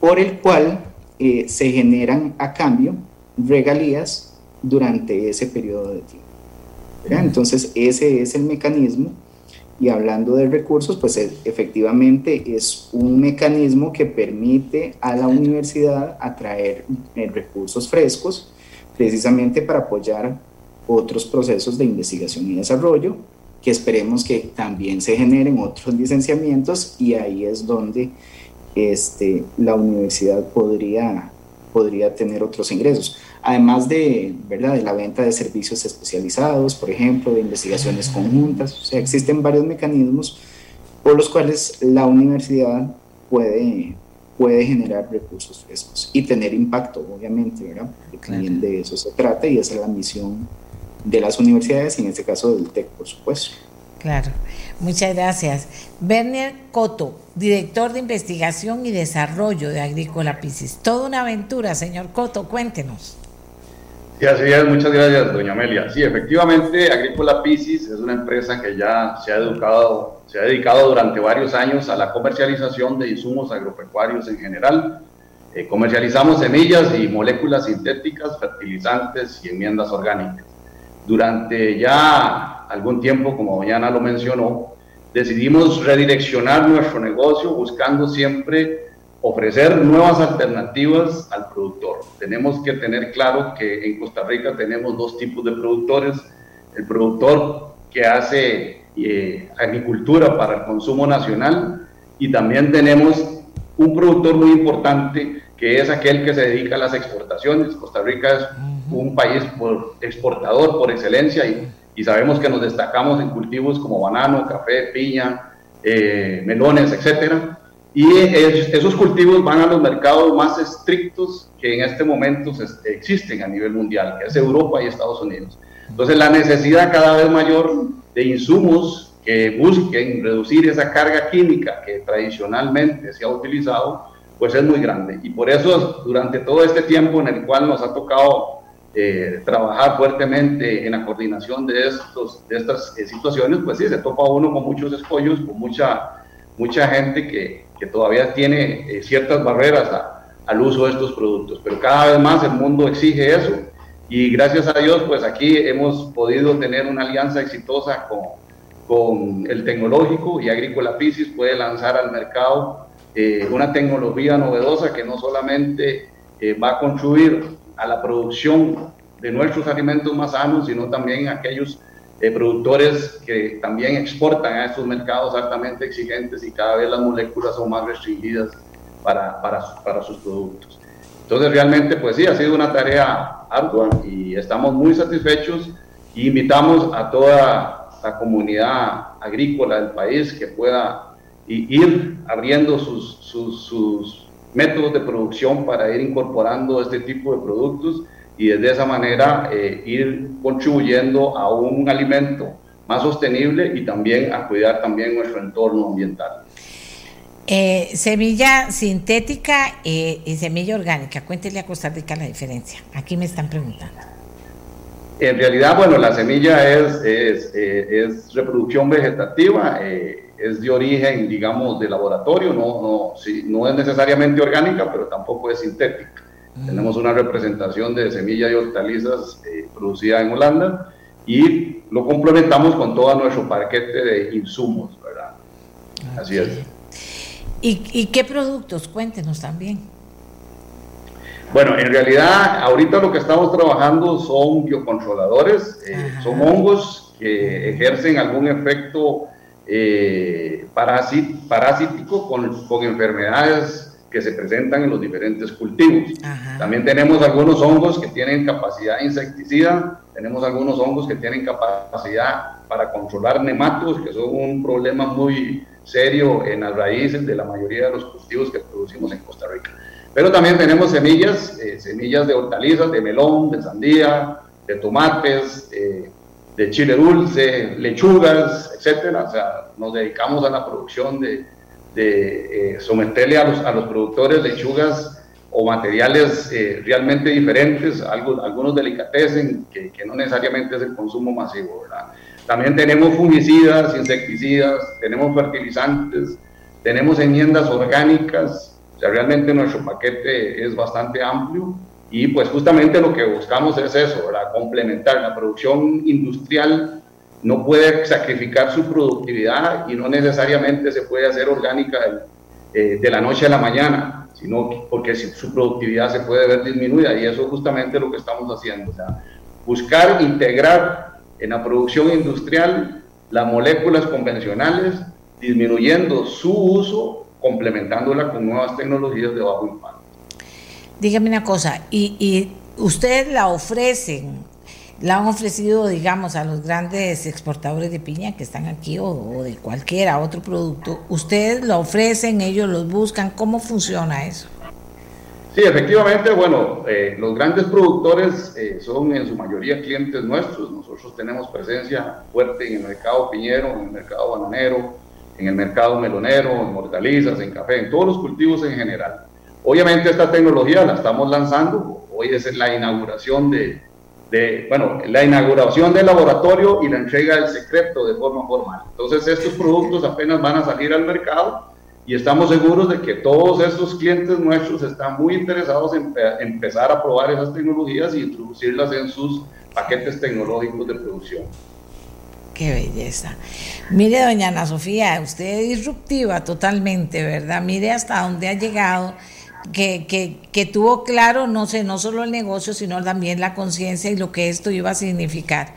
por el cual eh, se generan a cambio regalías durante ese periodo de tiempo. Entonces, ese es el mecanismo. Y hablando de recursos, pues e, efectivamente es un mecanismo que permite a la universidad atraer eh, recursos frescos, precisamente para apoyar otros procesos de investigación y desarrollo, que esperemos que también se generen otros licenciamientos y ahí es donde este, la universidad podría, podría tener otros ingresos además de, ¿verdad? de la venta de servicios especializados, por ejemplo, de investigaciones conjuntas. O sea, existen varios mecanismos por los cuales la universidad puede, puede generar recursos frescos y tener impacto, obviamente, ¿verdad? Porque también de eso se trata y esa es la misión de las universidades y en este caso del TEC, por supuesto. Claro, muchas gracias. Werner Coto, director de investigación y desarrollo de Agrícola Piscis. Toda una aventura, señor Coto, cuéntenos. Sí, así es, muchas gracias, doña Amelia. Sí, efectivamente, Agrícola Piscis es una empresa que ya se ha educado, se ha dedicado durante varios años a la comercialización de insumos agropecuarios en general. Eh, comercializamos semillas y moléculas sintéticas, fertilizantes y enmiendas orgánicas. Durante ya algún tiempo, como doña Ana lo mencionó, decidimos redireccionar nuestro negocio buscando siempre ofrecer nuevas alternativas al productor. Tenemos que tener claro que en Costa Rica tenemos dos tipos de productores. El productor que hace eh, agricultura para el consumo nacional y también tenemos un productor muy importante que es aquel que se dedica a las exportaciones. Costa Rica es un país por exportador por excelencia y, y, sabemos que nos destacamos en cultivos como banano, café, piña, eh, melones, etcétera y esos cultivos van a los mercados más estrictos que en este momento existen a nivel mundial, que es Europa y Estados Unidos. Entonces la necesidad cada vez mayor de insumos que busquen reducir esa carga química que tradicionalmente se ha utilizado, pues es muy grande. Y por eso durante todo este tiempo en el cual nos ha tocado eh, trabajar fuertemente en la coordinación de, estos, de estas eh, situaciones, pues sí, se topa uno con muchos escollos, con mucha, mucha gente que, que todavía tiene eh, ciertas barreras al uso de estos productos, pero cada vez más el mundo exige eso. Y gracias a Dios pues aquí hemos podido tener una alianza exitosa con, con el tecnológico y Agrícola Piscis puede lanzar al mercado eh, una tecnología novedosa que no solamente eh, va a contribuir a la producción de nuestros alimentos más sanos, sino también a aquellos productores que también exportan a estos mercados altamente exigentes y cada vez las moléculas son más restringidas para, para, para, sus productos. Entonces realmente pues sí, ha sido una tarea ardua y estamos muy satisfechos y invitamos a toda la comunidad agrícola del país que pueda ir abriendo sus, sus, sus métodos de producción para ir incorporando este tipo de productos y de esa manera eh, ir contribuyendo a un alimento más sostenible y también a cuidar también nuestro entorno ambiental. Eh, semilla sintética eh, y semilla orgánica, cuéntele a Costa Rica la diferencia. Aquí me están preguntando. En realidad, bueno, la semilla es, es, es reproducción vegetativa, es de origen, digamos, de laboratorio, no, no, sí, no es necesariamente orgánica, pero tampoco es sintética. Tenemos una representación de semilla y hortalizas eh, producida en Holanda y lo complementamos con todo nuestro paquete de insumos, ¿verdad? Así es. ¿Y, qué productos? Cuéntenos también. Bueno, en realidad ahorita lo que estamos trabajando son biocontroladores, eh, son hongos que ejercen algún efecto eh, parasítico con, con, enfermedades que se presentan en los diferentes cultivos. También tenemos algunos hongos que tienen capacidad insecticida, tenemos algunos hongos que tienen capacidad para controlar nematos, que son un problema muy serio en las raíces de la mayoría de los cultivos que producimos en Costa Rica. Pero también tenemos semillas, eh, semillas de hortalizas, de melón, de sandía, de tomates, eh, de chile dulce, lechugas, etcétera. O sea, nos dedicamos a la producción de, de eh, someterle a los, a los productores lechugas o materiales realmente diferentes, algo, algunos delicatecen que, que, no necesariamente es el consumo masivo. ¿verdad? También tenemos fungicidas, insecticidas, tenemos fertilizantes, tenemos enmiendas orgánicas, o sea, realmente nuestro paquete es bastante amplio y pues justamente lo que buscamos es eso, ¿verdad? complementar la producción industrial no puede sacrificar su productividad y no necesariamente se puede hacer orgánica de, eh, de la noche a la mañana, sino porque su productividad se puede ver disminuida y eso es justamente lo que estamos haciendo, o sea, buscar integrar en la producción industrial las moléculas convencionales, disminuyendo su uso complementándola con nuevas tecnologías de bajo impacto. Dígame una cosa, ¿y, y ustedes la ofrecen, la han ofrecido, digamos, a los grandes exportadores de piña que están aquí o, de cualquiera otro producto? ¿Ustedes lo ofrecen, ellos los buscan? ¿Cómo funciona eso? Sí, efectivamente, bueno, eh, los grandes productores eh, son en su mayoría clientes nuestros. Nosotros tenemos presencia fuerte en el mercado piñero, en el mercado bananero, en el mercado melonero, en hortalizas, en café, en todos los cultivos en general. Obviamente esta tecnología la estamos lanzando, hoy es la inauguración de, de, bueno, la inauguración del laboratorio y la entrega del secreto de forma formal. Entonces estos productos apenas van a salir al mercado y estamos seguros de que todos estos clientes nuestros están muy interesados en empezar a probar esas tecnologías y introducirlas en sus paquetes tecnológicos de producción. Qué belleza. Mire, doña Ana Sofía, usted es disruptiva totalmente, ¿verdad? Mire hasta dónde ha llegado, que, que, que tuvo claro, no sé, no solo el negocio, sino también la conciencia y lo que esto iba a significar.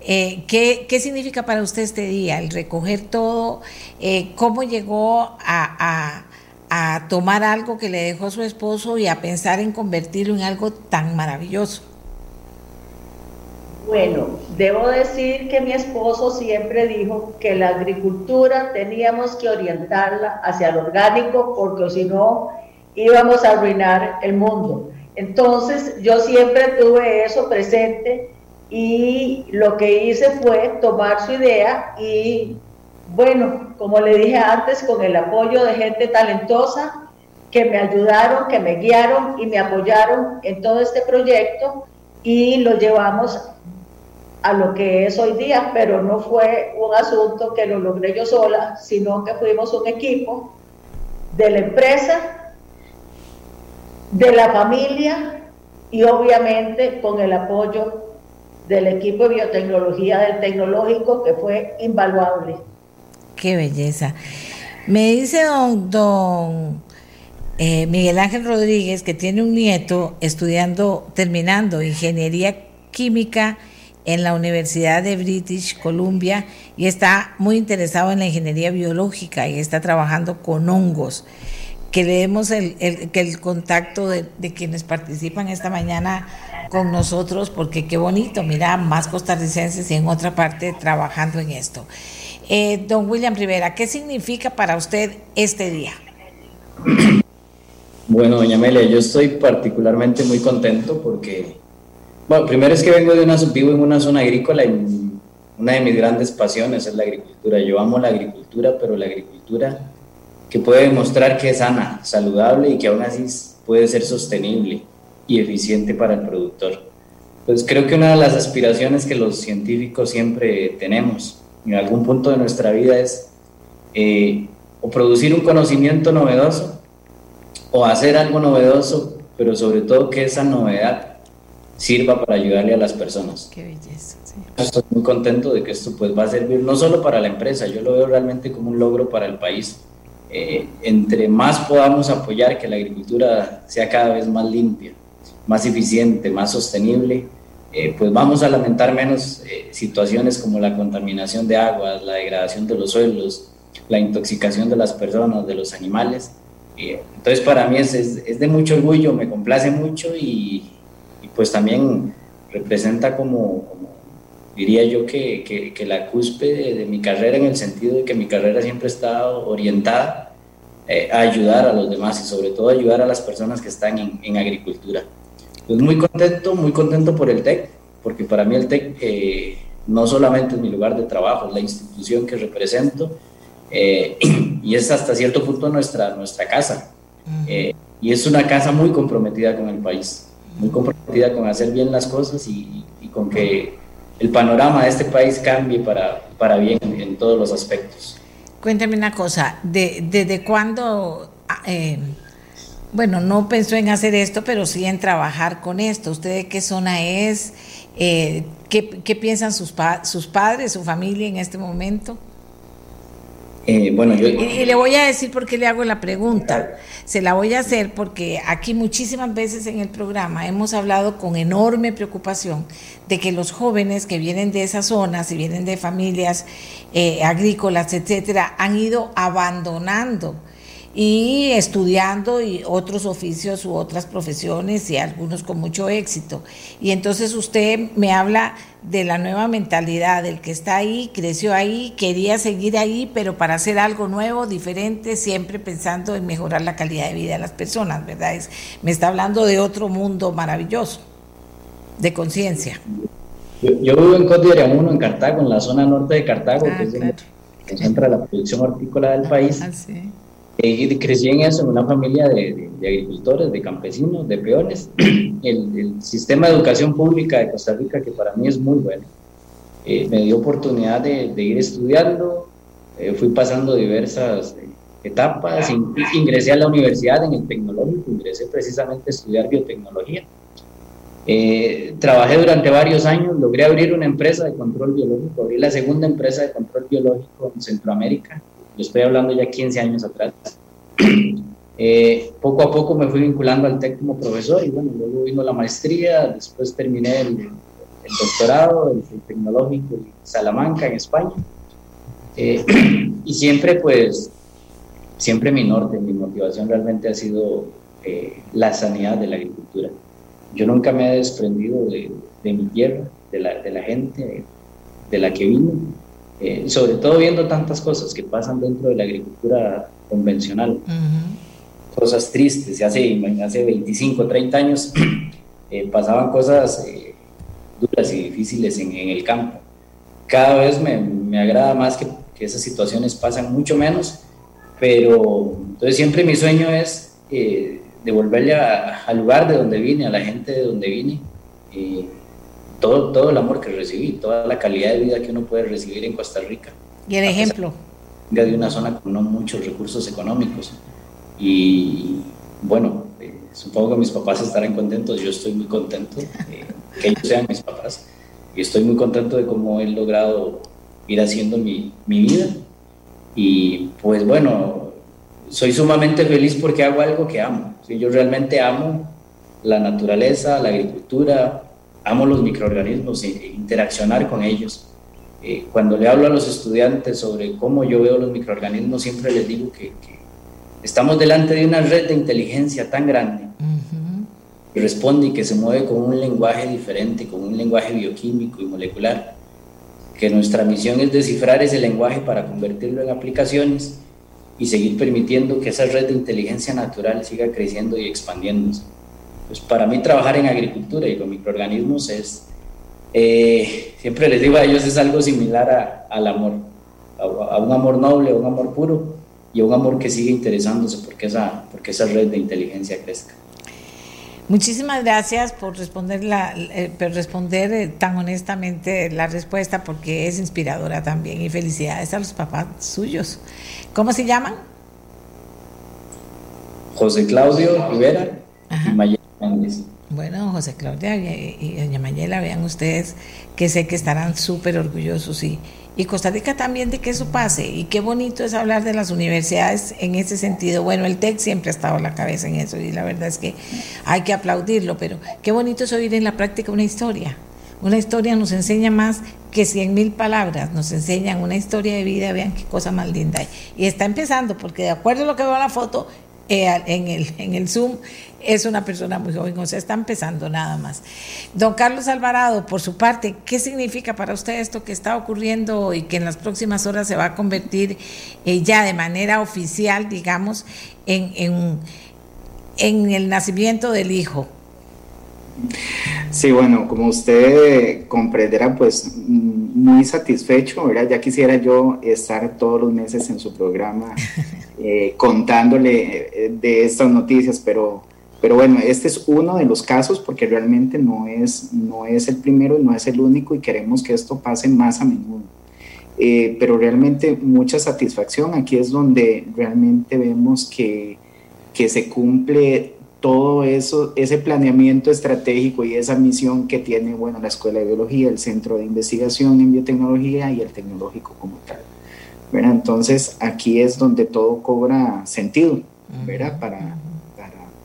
Eh, ¿qué, ¿qué, significa para usted este día? El recoger todo, eh, cómo llegó a, a, a tomar algo que le dejó su esposo y a pensar en convertirlo en algo tan maravilloso. Bueno, debo decir que mi esposo siempre dijo que la agricultura teníamos que orientarla hacia lo orgánico porque si no íbamos a arruinar el mundo. Entonces yo siempre tuve eso presente y lo que hice fue tomar su idea y bueno, como le dije antes, con el apoyo de gente talentosa que me ayudaron, que me guiaron y me apoyaron en todo este proyecto y lo llevamos a lo que es hoy día, pero no fue un asunto que lo logré yo sola, sino que fuimos un equipo de la empresa, de la familia y obviamente con el apoyo del equipo de biotecnología del tecnológico que fue invaluable. Qué belleza. Me dice don, don eh, Miguel Ángel Rodríguez que tiene un nieto estudiando, terminando ingeniería química en la Universidad de British Columbia y está muy interesado en la ingeniería biológica y está trabajando con hongos. Queremos el, el, que el contacto de, quienes participan esta mañana con nosotros, porque qué bonito, mira, más costarricenses y en otra parte trabajando en esto. Eh, don William Rivera, ¿qué significa para usted este día? Bueno, doña Amelia, yo estoy particularmente muy contento porque bueno, primero es que vengo de una, vivo en una zona agrícola y una de mis grandes pasiones es la agricultura. Yo amo la agricultura, pero la agricultura que puede demostrar que es sana, saludable y que aún así puede ser sostenible y eficiente para el productor. Pues creo que una de las aspiraciones que los científicos siempre tenemos en algún punto de nuestra vida es eh, o producir un conocimiento novedoso o hacer algo novedoso, pero sobre todo que esa novedad sirva para ayudarle a las personas. Qué belleza. Sí. Estoy muy contento de que esto pues va a servir no solo para la empresa, yo lo veo realmente como un logro para el país. Eh, entre más podamos apoyar que la agricultura sea cada vez más limpia, más eficiente, más sostenible, eh, pues vamos a lamentar menos eh, situaciones como la contaminación de aguas, la degradación de los suelos, la intoxicación de las personas, de los animales. entonces para mí es, es, de mucho orgullo, me complace mucho y pues también representa como, diría yo que, que, que, la cúspide de, mi carrera en el sentido de que mi carrera siempre ha estado orientada eh, a ayudar a los demás y sobre todo ayudar a las personas que están en, en agricultura. Pues muy contento, muy contento por el TEC, porque para mí el TEC eh, no solamente es mi lugar de trabajo, es la institución que represento eh, y es hasta cierto punto nuestra, nuestra casa. Y es una casa muy comprometida con el país, muy comprometida con hacer bien las cosas y, y con que el panorama de este país cambie para, para bien en, todos los aspectos. Cuéntame una cosa, ¿de, ¿desde cuándo bueno, no pensó en hacer esto, pero sí en trabajar con esto. ¿Usted de qué zona es? Eh, ¿qué, piensan sus, sus padres, su familia en este momento? Eh, bueno, yo... y, le voy a decir por qué le hago la pregunta. Se la voy a hacer porque aquí muchísimas veces en el programa hemos hablado con enorme preocupación de que los jóvenes que vienen de esas zonas y vienen de familias eh, agrícolas, etcétera, han ido abandonando y estudiando y otros oficios u otras profesiones y algunos con mucho éxito. Y entonces usted me habla de la nueva mentalidad, del que está ahí, creció ahí, quería seguir ahí, pero para hacer algo nuevo, diferente, siempre pensando en mejorar la calidad de vida de las personas, ¿verdad? Es, me está hablando de otro mundo maravilloso, de conciencia. Yo, vivo en Cote 1, en Cartago, en la zona norte de Cartago, ah, que es donde se concentra la producción hortícola del país. Ah, eh, crecí en eso, en una familia de, agricultores, de campesinos, de peones. El, sistema de educación pública de Costa Rica, que para mí es muy bueno, eh, me dio oportunidad de, ir estudiando, eh, fui pasando diversas etapas, ingresé a la universidad en el tecnológico, ingresé precisamente a estudiar biotecnología. trabajé durante varios años, logré abrir una empresa de control biológico, abrí la segunda empresa de control biológico en Centroamérica, yo estoy hablando ya 15 años atrás. Eh, poco a poco me fui vinculando al TEC como profesor y bueno, luego vino la maestría, después terminé el, doctorado, el, tecnológico en Salamanca, en España. Eh, y siempre pues, siempre mi norte, mi motivación realmente ha sido eh, la sanidad de la agricultura. Yo nunca me he desprendido de, de mi tierra, de la, de la gente de la que vine eh, sobre todo viendo tantas cosas que pasan dentro de la agricultura convencional, cosas tristes, hace, hace 25, 30 años eh, pasaban cosas eh, duras y difíciles en, el campo. Cada vez me, me agrada más que, que, esas situaciones pasan mucho menos, pero entonces siempre mi sueño es devolverle al lugar de donde vine, a la gente de donde vine todo, todo el amor que recibí, toda la calidad de vida que uno puede recibir en Costa Rica. Y el ejemplo. De una zona con no muchos recursos económicos. Y bueno, eh, supongo que mis papás estarán contentos, yo estoy muy contento eh, que ellos sean mis papás. Y estoy muy contento de cómo he logrado ir haciendo mi, mi vida. Y pues bueno, soy sumamente feliz porque hago algo que amo. Yo realmente amo la naturaleza, la agricultura, amo los microorganismos e interaccionar con ellos. Eh, cuando le hablo a los estudiantes sobre cómo yo veo los microorganismos, siempre les digo que, estamos delante de una red de inteligencia tan grande que responde y que se mueve con un lenguaje diferente, con un lenguaje bioquímico y molecular, que nuestra misión es descifrar ese lenguaje para convertirlo en aplicaciones y seguir permitiendo que esa red de inteligencia natural siga creciendo y expandiéndose. Pues para mí trabajar en agricultura y con microorganismos es, eh, siempre les digo a ellos, es algo similar al amor, a, un amor noble, a un amor puro y a un amor que sigue interesándose porque esa, porque esa red de inteligencia crezca. Muchísimas gracias por responder, la, eh, por responder eh, tan honestamente la respuesta porque es inspiradora también y felicidades a los papás suyos. ¿Cómo se llaman? José Claudio Rivera y Mayela bueno, José Claudia y, doña Mayela, vean ustedes que sé que estarán súper orgullosos y, y Costa Rica también de que eso pase. Y qué bonito es hablar de las universidades en ese sentido. Bueno, el TEC siempre ha estado a la cabeza en eso y la verdad es que hay que aplaudirlo, pero qué bonito es oír en la práctica una historia Una historia nos enseña más que cien mil palabras, nos enseñan una historia de vida, vean qué cosa más linda. Y está empezando, porque de acuerdo a lo que veo en la foto, eh, en, el, en el Zoom, es una persona muy joven, o sea, está empezando nada más. Don Carlos Alvarado, por su parte, ¿qué significa para usted esto que está ocurriendo y que en las próximas horas se va a convertir eh, ya de manera oficial, digamos, en, en, en el nacimiento del hijo? Sí, bueno, como usted comprenderá, pues muy satisfecho, ¿verdad? Ya quisiera yo estar todos los meses en su programa eh, contándole eh, de estas noticias, pero, pero bueno, este es uno de los casos porque realmente no es, no es el primero y no es el único y queremos que esto pase más a menudo. Eh, pero realmente mucha satisfacción, aquí es donde realmente vemos que, que se cumple todo eso, ese planeamiento estratégico y esa misión que tiene, bueno, la Escuela de Biología, el Centro de Investigación en Biotecnología y el Tecnológico como tal. Entonces, aquí es donde todo cobra sentido, ¿verdad? Para,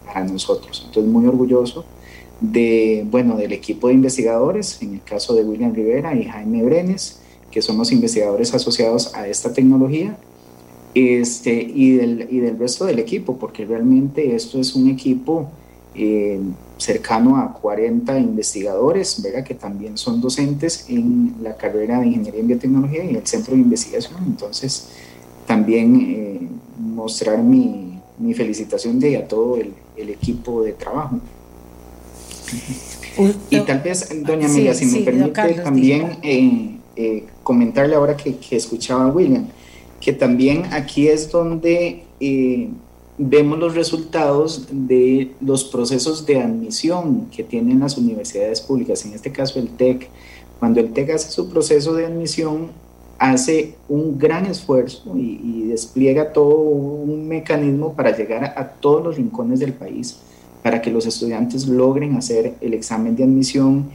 para, nosotros. Entonces, muy orgulloso de, bueno, del equipo de investigadores, en el caso de William Rivera y Jaime Brenes, que son los investigadores asociados a esta tecnología, este, y, del, y del resto del equipo, porque realmente esto es un equipo eh, cercano a 40 investigadores, ¿verdad? que también son docentes en la carrera de Ingeniería en Biotecnología y el Centro de Investigación. Entonces, también eh, mostrar mi, mi, felicitación de a todo el, el equipo de trabajo. Y tal vez, doña Amelia, si me permite también eh, comentarle ahora que, que escuchaba a William, que también aquí es donde eh, vemos los resultados de los procesos de admisión que tienen las universidades públicas, en este caso el TEC. Cuando el TEC hace su proceso de admisión, hace un gran esfuerzo y, despliega todo un mecanismo para llegar a, todos los rincones del país, para que los estudiantes logren hacer el examen de admisión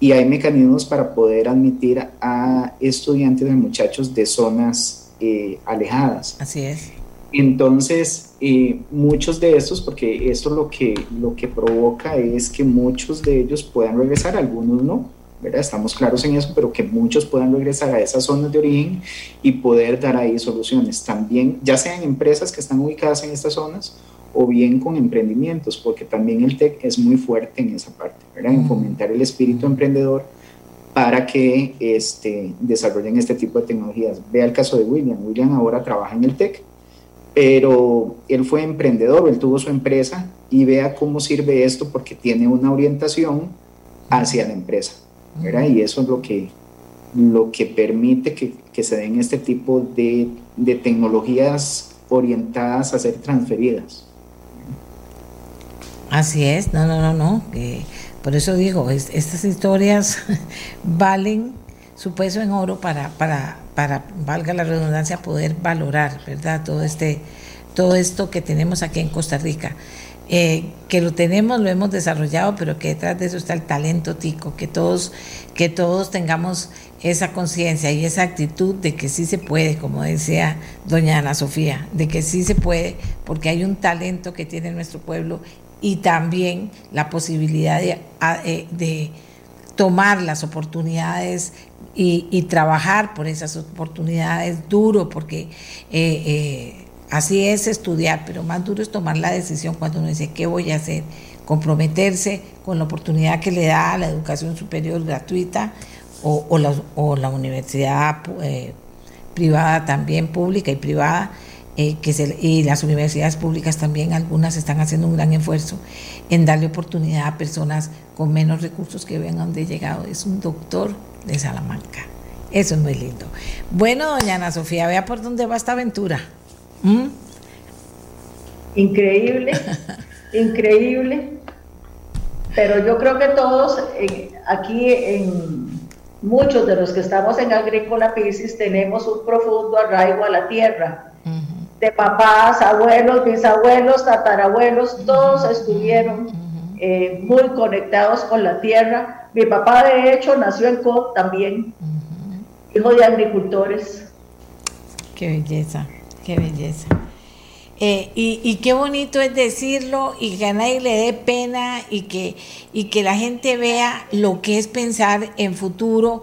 y hay mecanismos para poder admitir a estudiantes y muchachos de zonas eh, alejadas. Así es. Entonces, eh, muchos de estos, porque esto lo que, lo que provoca es que muchos de ellos puedan regresar, algunos no, ¿verdad? Estamos claros en eso, pero que muchos puedan regresar a esas zonas de origen y poder dar ahí soluciones. También, ya sean empresas que están ubicadas en estas zonas o bien con emprendimientos, porque también el TEC es muy fuerte en esa parte, ¿verdad? En fomentar el espíritu emprendedor para que este, desarrollen este tipo de tecnologías. Vea el caso de William. William ahora trabaja en el TEC, pero él fue emprendedor, él tuvo su empresa y vea cómo sirve esto porque tiene una orientación hacia la empresa. Y eso es lo que, lo que permite que, que se den este tipo de, de tecnologías orientadas a ser transferidas. Así es, no, no, no, no. Por eso digo, estas historias valen su peso en oro para, para, para, valga la redundancia, poder valorar, ¿verdad? Todo este, todo esto que tenemos aquí en Costa Rica. Eh, que lo tenemos, lo hemos desarrollado, pero que detrás de eso está el talento tico, que todos, que todos tengamos esa conciencia y esa actitud de que sí se puede, como decía doña Ana Sofía, de que sí se puede, porque hay un talento que tiene nuestro pueblo y también la posibilidad de, eh, de tomar las oportunidades y, trabajar por esas oportunidades duro, porque eh, así es estudiar, pero más duro es tomar la decisión cuando uno dice, ¿qué voy a hacer? Comprometerse con la oportunidad que le da la educación superior gratuita o, la, universidad privada también, pública y privada, eh, y las universidades públicas también, algunas están haciendo un gran esfuerzo en darle oportunidad a personas con menos recursos que vean a donde he llegado. Es un doctor de Salamanca. Eso es muy lindo. Bueno, doña Ana Sofía, vea por dónde va esta aventura. ¿Mm? Increíble, increíble. Pero yo creo que todos eh, aquí en muchos de los que estamos en Agrícola Piscis tenemos un profundo arraigo a la tierra de papás, abuelos, bisabuelos, tatarabuelos, todos estuvieron eh, muy conectados con la tierra. Mi papá, de hecho, nació en COP también, hijo de agricultores. Qué belleza, qué belleza. Eh, y, qué bonito es decirlo y que a nadie le dé pena y que, y que la gente vea lo que es pensar en futuro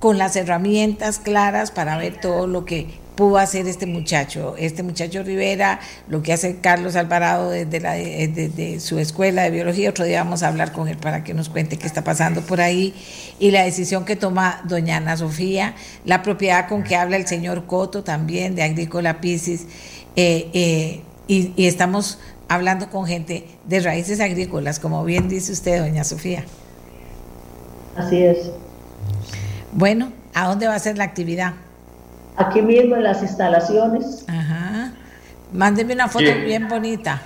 con las herramientas claras para ver todo lo que pudo hacer este muchacho, este muchacho Rivera, lo que hace Carlos Alvarado desde, la, desde su escuela de biología, otro día vamos a hablar con él para que nos cuente qué está pasando por ahí, y la decisión que toma doña Ana Sofía, la propiedad con que habla el señor Coto también de Agrícola Piscis, eh, eh, y, y estamos hablando con gente de raíces agrícolas, como bien dice usted, doña Sofía. Así es. Bueno, ¿a dónde va a ser la actividad? Aquí mismo en las instalaciones. Ajá. Mándeme una foto bien bonita.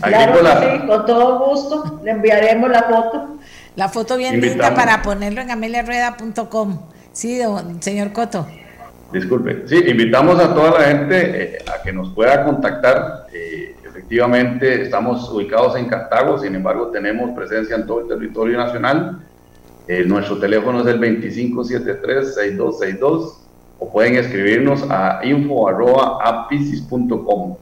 Claro que sí, con todo gusto, le enviaremos la foto. La foto bien linda para ponerlo en ameliarrueda.com. Sí, señor Coto. Disculpe, sí, invitamos a toda la gente eh, a que nos pueda contactar. Eh, efectivamente, estamos ubicados en Cartago, sin embargo, tenemos presencia en todo el territorio nacional. Eh, nuestro teléfono es el 2573-6262 o pueden escribirnos a info.apisis.com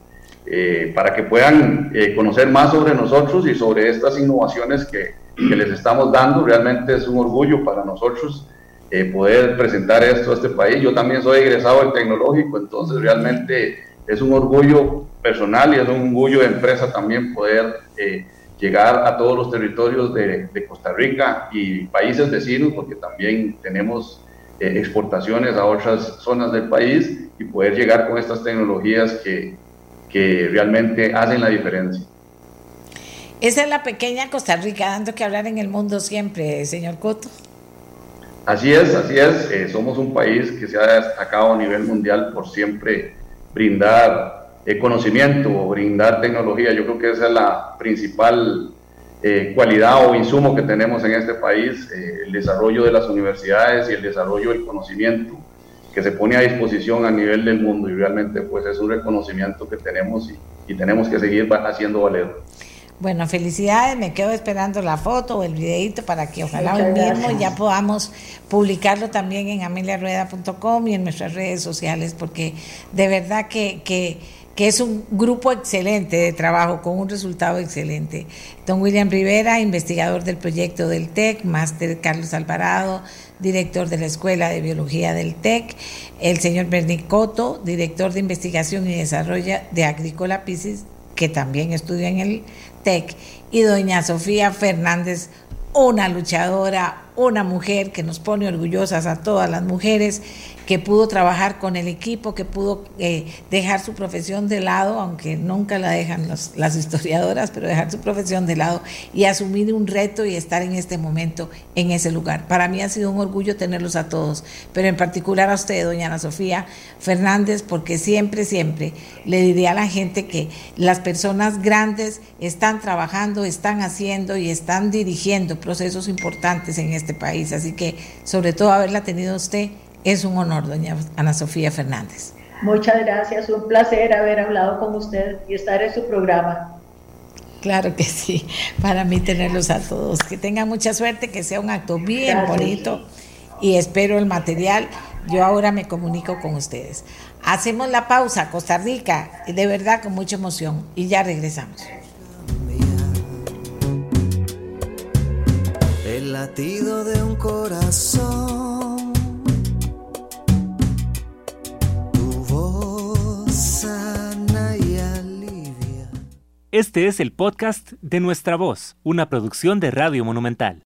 eh, para que puedan eh, conocer más sobre nosotros y sobre estas innovaciones que, que, les estamos dando. Realmente es un orgullo para nosotros eh, poder presentar esto a este país. Yo también soy egresado del tecnológico, entonces realmente es un orgullo personal y es un orgullo de empresa también poder llegar a todos los territorios de, de Costa Rica y países vecinos, porque también tenemos eh, exportaciones a otras zonas del país y poder llegar con estas tecnologías que, que realmente hacen la diferencia. Esa es la pequeña Costa Rica dando que hablar en el mundo siempre, señor Coto. Así es, así es. Eh, somos un país que se ha destacado a nivel mundial por siempre brindar eh, conocimiento o brindar tecnología. Yo creo que esa es la principal eh, cualidad o insumo que tenemos en este país, eh, el desarrollo de las universidades y el desarrollo del conocimiento que se pone a disposición a nivel del mundo. Y realmente pues es un reconocimiento que tenemos y, tenemos que seguir haciendo valer. Bueno, felicidades, me quedo esperando la foto o el videito para que ojalá hoy mismo ya podamos publicarlo también en ameliarueda.com y en nuestras redes sociales, porque de verdad que, que que es un grupo excelente de trabajo con un resultado excelente. Don William Rivera, investigador del proyecto del TEC, máster Carlos Alvarado, director de la Escuela de Biología del TEC, el señor Bernie Coto, director de investigación y desarrollo de Agrícola Piscis, que también estudia en el TEC, y doña Sofía Fernández, una luchadora, una mujer que nos pone orgullosas a todas las mujeres que pudo trabajar con el equipo, que pudo eh, dejar su profesión de lado, aunque nunca la dejan las historiadoras, pero dejar su profesión de lado y asumir un reto y estar en este momento en ese lugar. Para mí ha sido un orgullo tenerlos a todos, pero en particular a usted, doña Ana Sofía Fernández, porque siempre, siempre le diría a la gente que las personas grandes están trabajando, están haciendo y están dirigiendo procesos importantes en este país. Así que, sobre todo, haberla tenido usted es un honor, doña Ana Sofía Fernández. Muchas gracias, un placer haber hablado con usted y estar en su programa. Claro que sí, para mí tenerlos a todos. Que tengan mucha suerte, que sea un acto bien bonito y espero el material. Yo ahora me comunico con ustedes. Hacemos la pausa, Costa Rica, de verdad con mucha emoción y ya regresamos. El latido de un corazón Este es el podcast de Nuestra Voz, una producción de Radio Monumental.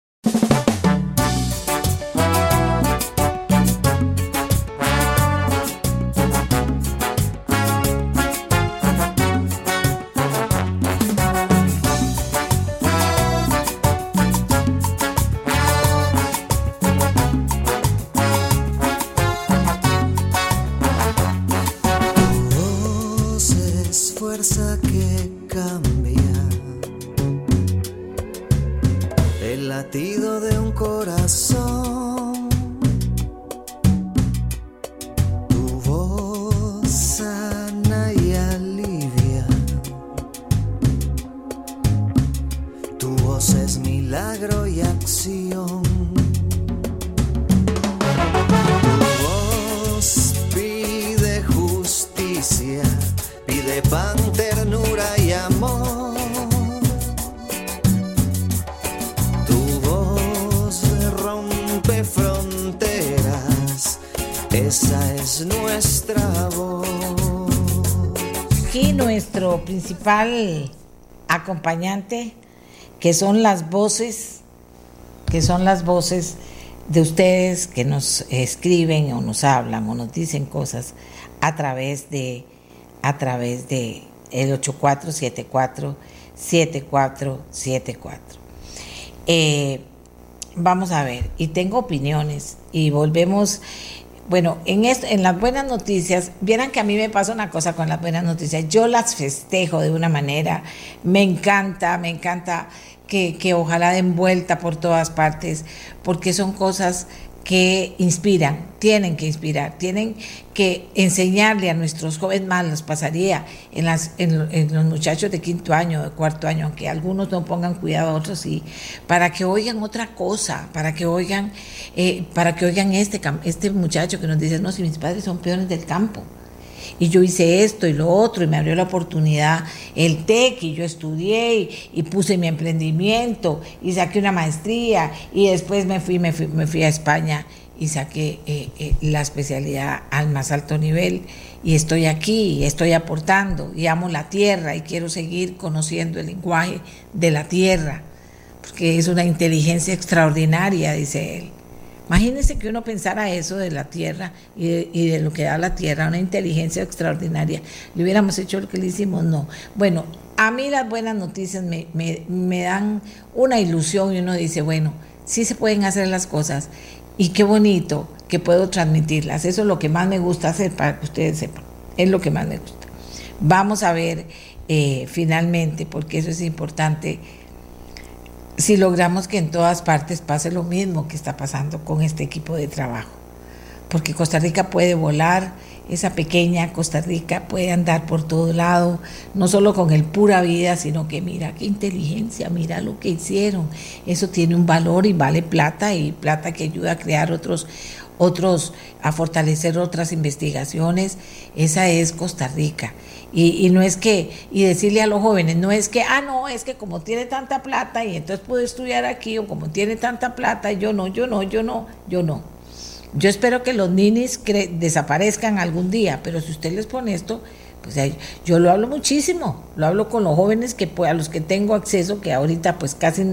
Acompañante, que son las voces, que son las voces de ustedes que nos escriben o nos hablan o nos dicen cosas a través de a través de el 8474 7474. Eh, vamos a ver, y tengo opiniones y volvemos bueno, en, esto, en las buenas noticias, vieran que a mí me pasa una cosa con las buenas noticias, yo las festejo de una manera, me encanta, me encanta que, que ojalá den vuelta por todas partes, porque son cosas que inspiran, tienen que inspirar, tienen que enseñarle a nuestros jóvenes más, los pasaría en, las, en, los muchachos de quinto año, de cuarto año, aunque algunos no pongan cuidado, otros sí, para que oigan otra cosa, para que oigan, eh, para que oigan este, este muchacho que nos dice, no, si mis padres son peones del campo y yo hice esto y lo otro y me abrió la oportunidad el TEC y yo estudié y, puse mi emprendimiento y saqué una maestría y después me fui, me fui, a España y saqué eh, eh, la especialidad al más alto nivel y estoy aquí y estoy aportando y amo la tierra y quiero seguir conociendo el lenguaje de la tierra porque es una inteligencia extraordinaria, dice él. Imagínense que uno pensara eso de la Tierra y de, lo que da la Tierra, una inteligencia extraordinaria. ¿Le hubiéramos hecho lo que le hicimos? No. Bueno, a mí las buenas noticias me, me dan una ilusión y uno dice, bueno, sí se pueden hacer las cosas y qué bonito que puedo transmitirlas. Eso es lo que más me gusta hacer para que ustedes sepan. Es lo que más me gusta. Vamos a ver eh, finalmente, porque eso es importante si logramos que en todas partes pase lo mismo que está pasando con este equipo de trabajo. Porque Costa Rica puede volar, esa pequeña Costa Rica puede andar por todo lado, no solo con el pura vida, sino que mira qué inteligencia, mira lo que hicieron. Eso tiene un valor y vale plata y plata que ayuda a crear otros otros a fortalecer otras investigaciones. Esa es Costa Rica. Y, no es que, y decirle a los jóvenes, no es que, ah, no, es que como tiene tanta plata y entonces puede estudiar aquí, o como tiene tanta plata, yo no, yo no, yo no, yo no. Yo espero que los ninis desaparezcan algún día, pero si usted les pone esto, pues yo lo hablo muchísimo, lo hablo con los jóvenes que a los que tengo acceso, que ahorita pues casi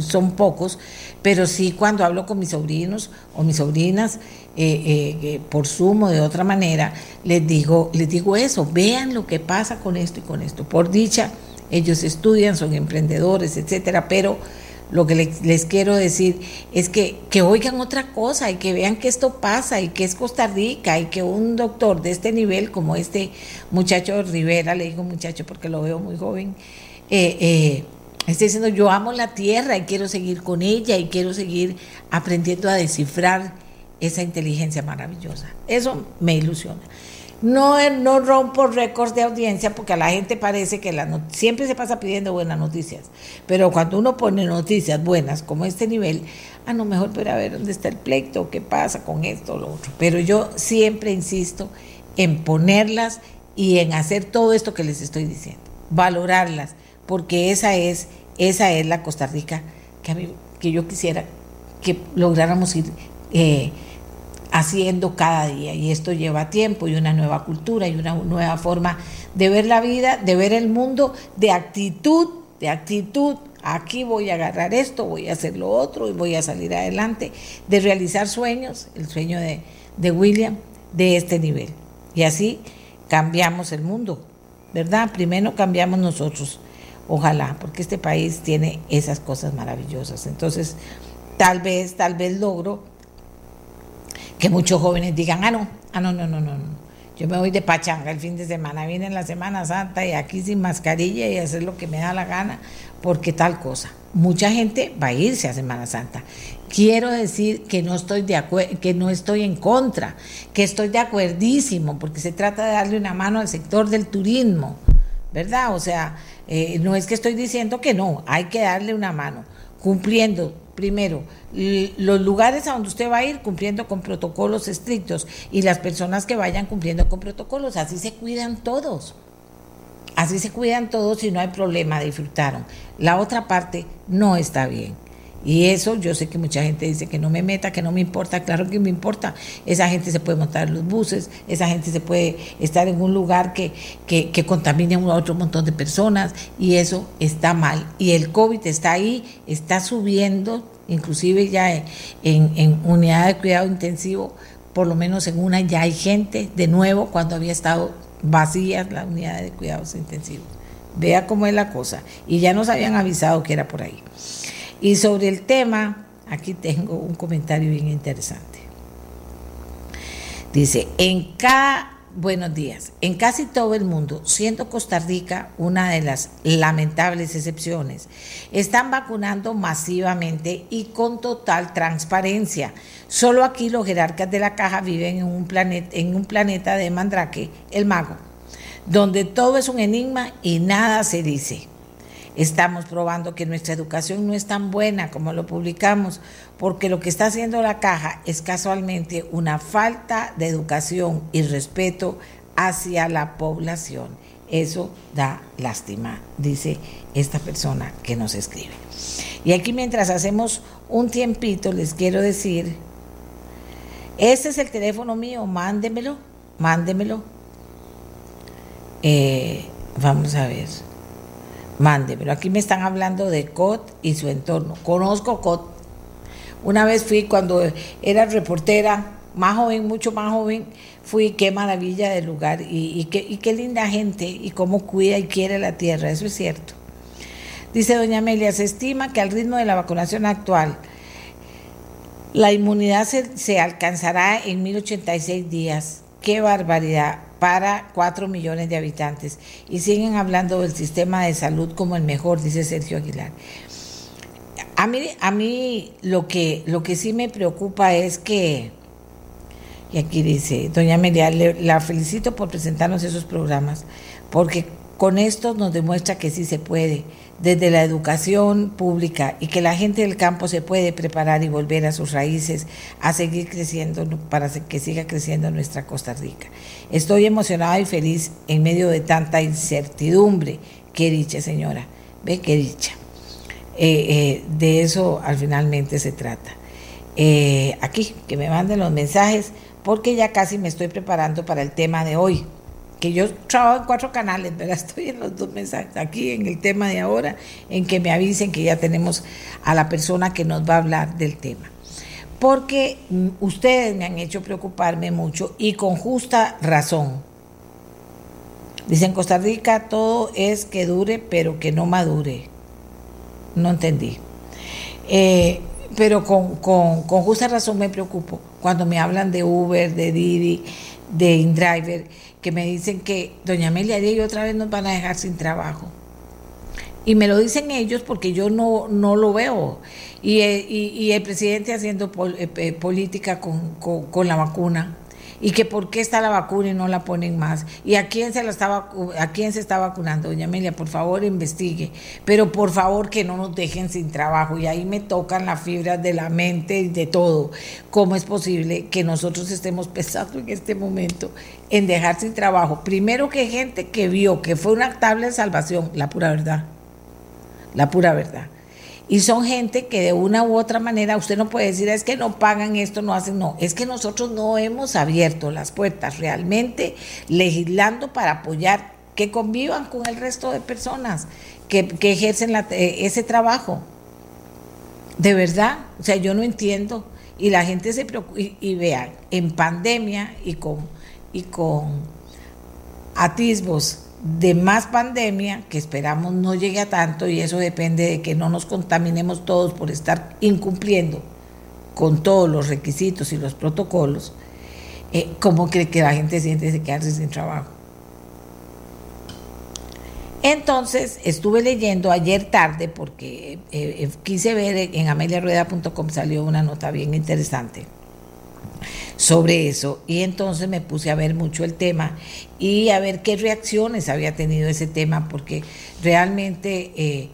son pocos, pero sí cuando hablo con mis sobrinos o mis sobrinas, eh, eh, por sumo de otra manera, les digo, les digo eso, vean lo que pasa con esto y con esto. Por dicha, ellos estudian, son emprendedores, etcétera, pero lo que les, quiero decir es que, que, oigan otra cosa y que vean que esto pasa y que es Costa Rica y que un doctor de este nivel, como este muchacho Rivera, le digo muchacho porque lo veo muy joven, eh, eh, está diciendo yo amo la tierra y quiero seguir con ella y quiero seguir aprendiendo a descifrar esa inteligencia maravillosa. Eso me ilusiona. No, no rompo récords de audiencia porque a la gente parece que la siempre se pasa pidiendo buenas noticias, pero cuando uno pone noticias buenas como este nivel, a lo mejor para ver dónde está el pleito, qué pasa con esto o lo otro. Pero yo siempre insisto en ponerlas y en hacer todo esto que les estoy diciendo, valorarlas, porque esa es, esa es la Costa Rica que, a que yo quisiera que lográramos ir eh, haciendo cada día. Y esto lleva tiempo y una nueva cultura y una nueva forma de ver la vida, de ver el mundo, de actitud, de actitud. Aquí voy a agarrar esto, voy a hacer lo otro y voy a salir adelante, de realizar sueños, el sueño de, de William, de este nivel. Y así cambiamos el mundo, ¿verdad? Primero cambiamos nosotros, ojalá, porque este país tiene esas cosas maravillosas. Entonces, tal vez, tal vez logro que muchos jóvenes digan, ah, no, ah, no, no, no, no, Yo me voy de pachanga el fin de semana, viene la Semana Santa y aquí sin mascarilla y hacer lo que me da la gana, porque tal cosa. Mucha gente va a irse a Semana Santa. Quiero decir que no estoy de que no estoy en contra, que estoy de acuerdísimo, porque se trata de darle una mano al sector del turismo, ¿verdad? O sea, eh, no es que estoy diciendo que no, hay que darle una mano, cumpliendo primero, los lugares a donde usted va a ir cumpliendo con protocolos estrictos y las personas que vayan cumpliendo con protocolos, así se cuidan todos. Así se cuidan todos y no hay problema, disfrutaron. La otra parte no está bien. Y eso yo sé que mucha gente dice que no me meta, que no me importa, claro que me importa. Esa gente se puede montar en los buses, esa gente se puede estar en un lugar que, que, que contamine a otro montón de personas y eso está mal. Y el COVID está ahí, está subiendo, inclusive ya en, en unidad de cuidado intensivo, por lo menos en una ya hay gente de nuevo cuando había estado vacías la unidad de cuidados intensivos. Vea cómo es la cosa. Y ya nos habían avisado que era por ahí. Y sobre el tema, aquí tengo un comentario bien interesante. Dice, en cada, buenos días, en casi todo el mundo, siendo Costa Rica una de las lamentables excepciones, están vacunando masivamente y con total transparencia. Solo aquí los jerarcas de la caja viven en un planeta, en un planeta de Mandrake, el mago donde todo es un enigma y nada se dice. Estamos probando que nuestra educación no es tan buena como lo publicamos, porque lo que está haciendo la caja es casualmente una falta de educación y respeto hacia la población. Eso da lástima, dice esta persona que nos escribe. Y aquí mientras hacemos un tiempito, les quiero decir, este es el teléfono mío, mándemelo, mándemelo eh, vamos a ver. Mande, pero aquí me están hablando de COT y su entorno. Conozco COT. Una vez fui cuando era reportera, más joven, mucho más joven, fui, qué maravilla del lugar y, qué, linda gente y cómo cuida y quiere la tierra, eso es cierto. Dice doña Amelia, se estima que al ritmo de la vacunación actual, la inmunidad se, se alcanzará en 1086 días. Qué barbaridad para 4 millones de habitantes. Y siguen hablando del sistema de salud como el mejor, dice Sergio Aguilar. A mí, a mí lo, que, lo que sí me preocupa es que, y aquí dice, doña Amelia, la felicito por presentarnos esos programas, porque con esto nos demuestra que sí se puede desde la educación pública y que la gente del campo se puede preparar y volver a sus raíces, a seguir creciendo para que siga creciendo nuestra Costa Rica. Estoy emocionada y feliz en medio de tanta incertidumbre. Qué dicha, señora. Ve qué dicha. Eh, eh, de eso al finalmente se trata. Eh, aquí, que me manden los mensajes, porque ya casi me estoy preparando para el tema de hoy que yo trabajo en cuatro canales, pero estoy en los dos mensajes, aquí en el tema de ahora, en que me avisen que ya tenemos a la persona que nos va a hablar del tema. Porque mm, ustedes me han hecho preocuparme mucho y con justa razón. Dicen Costa Rica todo es que dure, pero que no madure. No entendí. Eh, pero con, con, con justa razón me preocupo cuando me hablan de Uber, de Didi, de InDriver que me dicen que doña Amelia y otra vez nos van a dejar sin trabajo. Y me lo dicen ellos porque yo no, no lo veo. Y, eh, y, el presidente haciendo eh, eh, política con, con la vacuna y que por qué está la vacuna y no la ponen más. Y a quién se la estaba a quién se está vacunando doña Amelia por favor investigue. Pero por favor que no nos dejen sin trabajo. Y ahí me tocan las fibras de la mente y de todo. Cómo es posible que nosotros estemos pensando en este momento en dejar sin trabajo primero que gente que vio que fue una tabla de salvación la pura verdad. La pura verdad y son gente que de una u otra manera usted no puede decir es que no pagan esto, no hacen, no, es que nosotros no hemos abierto las puertas realmente legislando para apoyar que convivan con el resto de personas que, ejercen eh, ese trabajo. De verdad, o sea, yo no entiendo. Y la gente se preocupa, y, y vean, en pandemia y con, y con atisbos de más pandemia, que esperamos no llegue a tanto, y eso depende de que no nos contaminemos todos por estar incumpliendo con todos los requisitos y los protocolos, eh, ¿cómo que la gente siente de quedarse sin trabajo? Entonces estuve leyendo ayer tarde porque eh, eh, quise ver en ameliarueda.com salió una nota bien interesante sobre eso y entonces me puse a ver mucho el tema y a ver qué reacciones había tenido ese tema porque realmente eh,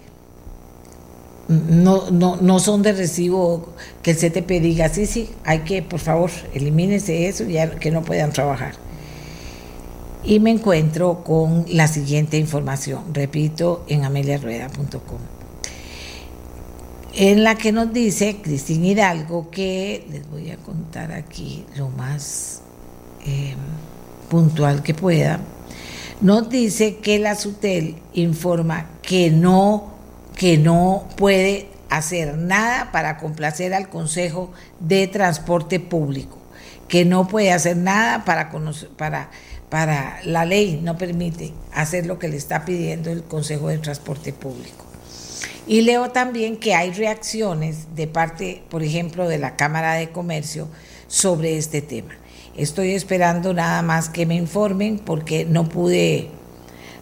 no, no, no son de recibo que el CTP diga, sí, sí, hay que, por favor, elimínese eso ya que no puedan trabajar. Y me encuentro con la siguiente información, repito, en ameliarueda.com. en la que nos dice Cristín Hidalgo que, les voy a contar aquí lo más eh, puntual que pueda, nos dice que la SUTEL informa que no, que no puede hacer nada para complacer al Consejo de Transporte Público, que no puede hacer nada para, la ley, no permite hacer lo que le está pidiendo el Consejo de Transporte Público. Y leo también que hay reacciones de parte, por ejemplo, de la Cámara de Comercio sobre este tema. Estoy esperando nada más que me informen porque no pude,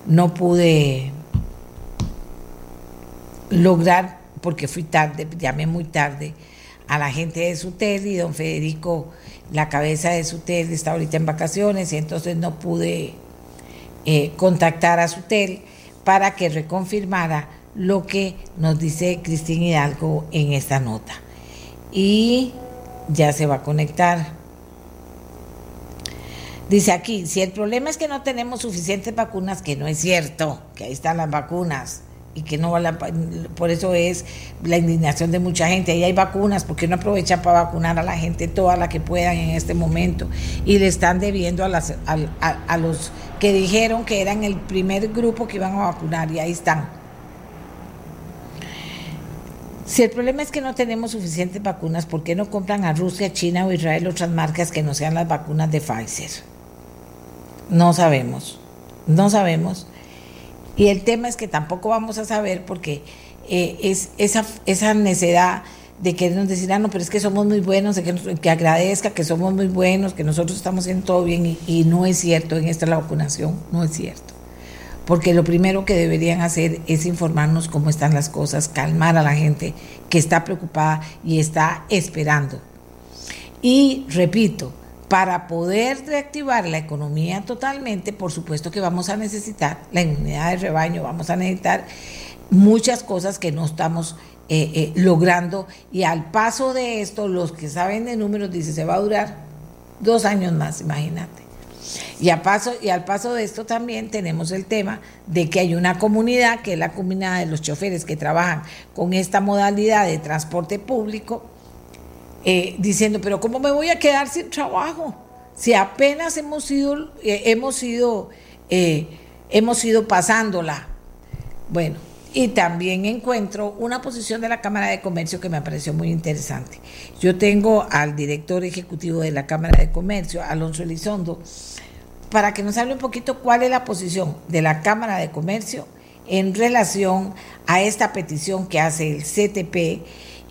no pude lograr, porque fui tarde, llamé muy tarde a la gente de Sutel y don Federico, la cabeza de Sutel, está ahorita en vacaciones y entonces no pude eh, contactar a Sutel para que reconfirmara lo que nos dice Cristina Hidalgo en esta nota. Y ya se va a conectar. Dice aquí, si el problema es que no tenemos suficientes vacunas, que no es cierto, que ahí están las vacunas y que no por eso es la indignación de mucha gente. Ahí hay vacunas, porque no aprovechan para vacunar a la gente toda la que puedan en este momento y le están debiendo a, las, a los que dijeron que eran el primer grupo que iban a vacunar y ahí están. Si el problema es que no tenemos suficientes vacunas, ¿por qué no compran a Rusia, China o Israel otras marcas que no sean las vacunas de Pfizer? No sabemos, no sabemos. Y el tema es que tampoco vamos a saber porque eh, es esa, esa necedad de querernos decir, ah, no, pero es que somos muy buenos, que, que agradezca que somos muy buenos, que nosotros estamos haciendo todo bien y no es cierto en esta la vacunación, no es cierto porque lo primero que deberían hacer es informarnos cómo están las cosas, calmar a la gente que está preocupada y está esperando. Y repito, para poder reactivar la economía totalmente, por supuesto que vamos a necesitar la inmunidad de rebaño, vamos a necesitar muchas cosas que no estamos eh, eh, logrando y al paso de esto, los que saben de números dicen se va a durar dos años más, imagínate. Y, al paso de esto también tenemos el tema de que hay una comunidad, que es la comunidad de los choferes que trabajan con esta modalidad de transporte público, eh, diciendo, pero ¿cómo me voy a quedar sin trabajo? Si apenas hemos ido, eh, hemos ido, eh, hemos ido pasándola. Bueno, y también encuentro una posición de la Cámara de Comercio que me pareció muy interesante. Yo tengo al director ejecutivo de la Cámara de Comercio, Alonso Elizondo, para que nos hable un poquito cuál es la posición de la Cámara de Comercio en relación a esta petición que hace el CTP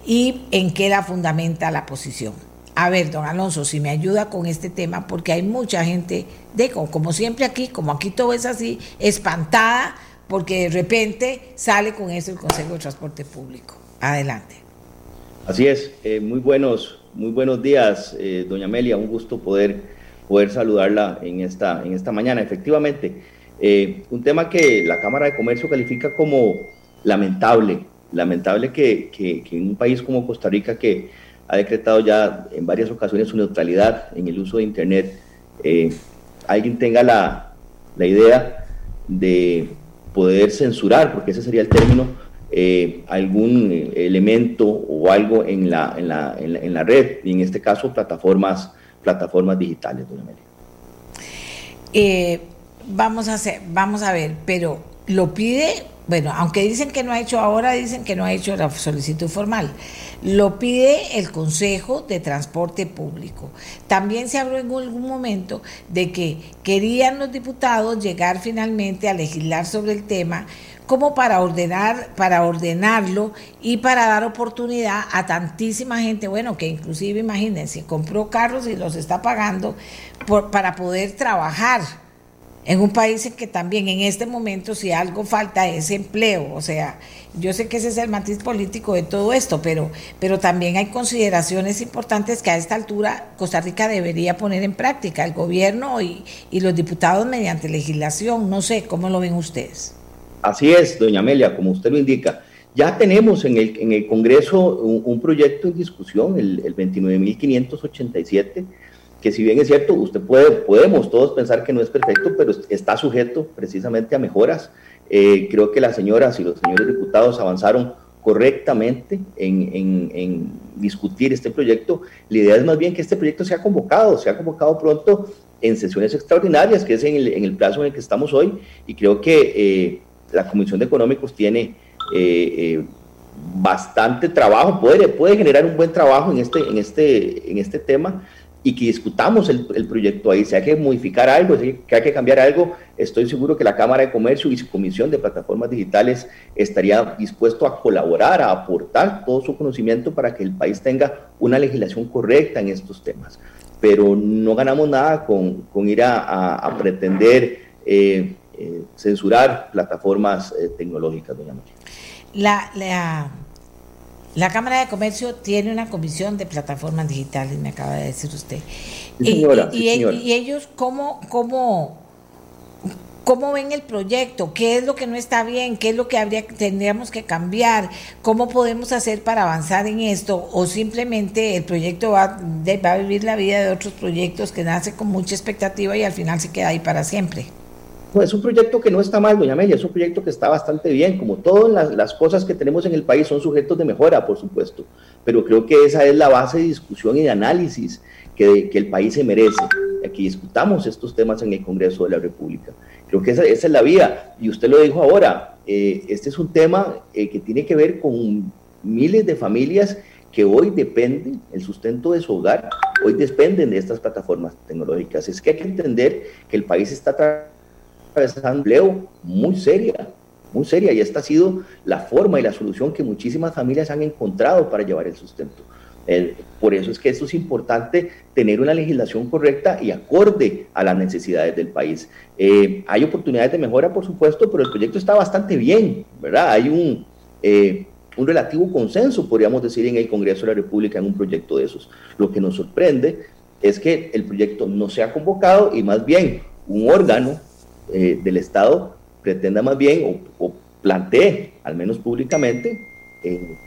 y en qué la fundamenta la posición. A ver, don Alonso, si me ayuda con este tema, porque hay mucha gente, de, como siempre aquí, como aquí todo es así, espantada porque de repente sale con eso el Consejo de Transporte Público. Adelante. Así es, eh, muy buenos, muy buenos días, eh, doña Amelia, un gusto poder, poder saludarla en esta, en esta mañana. Efectivamente, eh, un tema que la Cámara de Comercio califica como lamentable, lamentable que, que, en un país como Costa Rica que ha decretado ya en varias ocasiones su neutralidad en el uso de Internet, alguien tenga la, la idea de poder censurar, porque ese sería el término, eh, algún eh, elemento o algo en la, en, la, en, la, red, y en este caso plataformas, plataformas digitales, doña eh, vamos, a hacer, vamos a ver, pero lo pide bueno, aunque dicen que no ha hecho ahora, dicen que no ha hecho la solicitud formal. Lo pide el Consejo de Transporte Público. También se habló en algún momento de que querían los diputados llegar finalmente a legislar sobre el tema como para ordenar, para ordenarlo y para dar oportunidad a tantísima gente, bueno, que inclusive imagínense, compró carros y los está pagando por, para poder trabajar en un país en que también en este momento si algo falta es empleo, o sea, yo sé que ese es el matiz político de todo esto, pero, pero también hay consideraciones importantes que a esta altura Costa Rica debería poner en práctica, el gobierno y, los diputados mediante legislación, no sé, ¿cómo lo ven ustedes? Así es, doña Amelia, como usted lo indica. Ya tenemos en el, Congreso un, proyecto en discusión, el, el 29.587, que si bien es cierto, usted puede, podemos todos pensar que no es perfecto, pero está sujeto precisamente a mejoras. Eh, creo que las señoras y los señores diputados avanzaron correctamente en, discutir este proyecto. La idea es más bien que este proyecto sea convocado, sea convocado pronto en sesiones extraordinarias, que es en el, plazo en el que estamos hoy, y creo que eh, la Comisión de Económicos tiene eh, eh, bastante trabajo, puede, puede generar un buen trabajo en este, en este, en este tema y que discutamos el, proyecto ahí. Si hay que modificar algo, si hay que cambiar algo, estoy seguro que la Cámara de Comercio y su Comisión de Plataformas Digitales estaría dispuesto a colaborar, a aportar todo su conocimiento para que el país tenga una legislación correcta en estos temas. Pero no ganamos nada con, con ir a, pretender eh, eh, censurar plataformas eh, tecnológicas, doña María. La, la, la, Cámara de Comercio tiene una comisión de plataformas digitales, me acaba de decir usted. y, y, ellos, ¿cómo, cómo, ¿Cómo ven el proyecto? ¿Qué es lo que no está bien? ¿Qué es lo que habría, tendríamos que cambiar? ¿Cómo podemos hacer para avanzar en esto? ¿O simplemente el proyecto va, va a vivir la vida de otros proyectos que nace con mucha expectativa y al final se queda ahí para siempre? Es un proyecto que no está mal, doña Amelia, es un proyecto que está bastante bien, como todas las, cosas que tenemos en el país son sujetos de mejora, por supuesto, pero creo que esa es la base de discusión y de análisis que, el país se merece, que discutamos estos temas en el Congreso de la República. Creo que esa, es la vía, y usted lo dijo ahora, eh, este es un tema eh, que tiene que ver con miles de familias que hoy dependen, el sustento de su hogar, hoy dependen de estas plataformas tecnológicas. Es que hay que entender que el país está empleo muy seria, muy seria, y esta ha sido la forma y la solución que muchísimas familias han encontrado para llevar el sustento. por eso es que esto es importante tener una legislación correcta y acorde a las necesidades del país. Eh, hay oportunidades de mejora, por supuesto, pero el proyecto está bastante bien, ¿verdad? Hay un, eh, un relativo consenso, podríamos decir, en el Congreso de la República en un proyecto de esos. Lo que nos sorprende es que el proyecto no se ha convocado y más bien un órgano eh, del Estado pretenda más bien o, plantee, al menos públicamente, eh,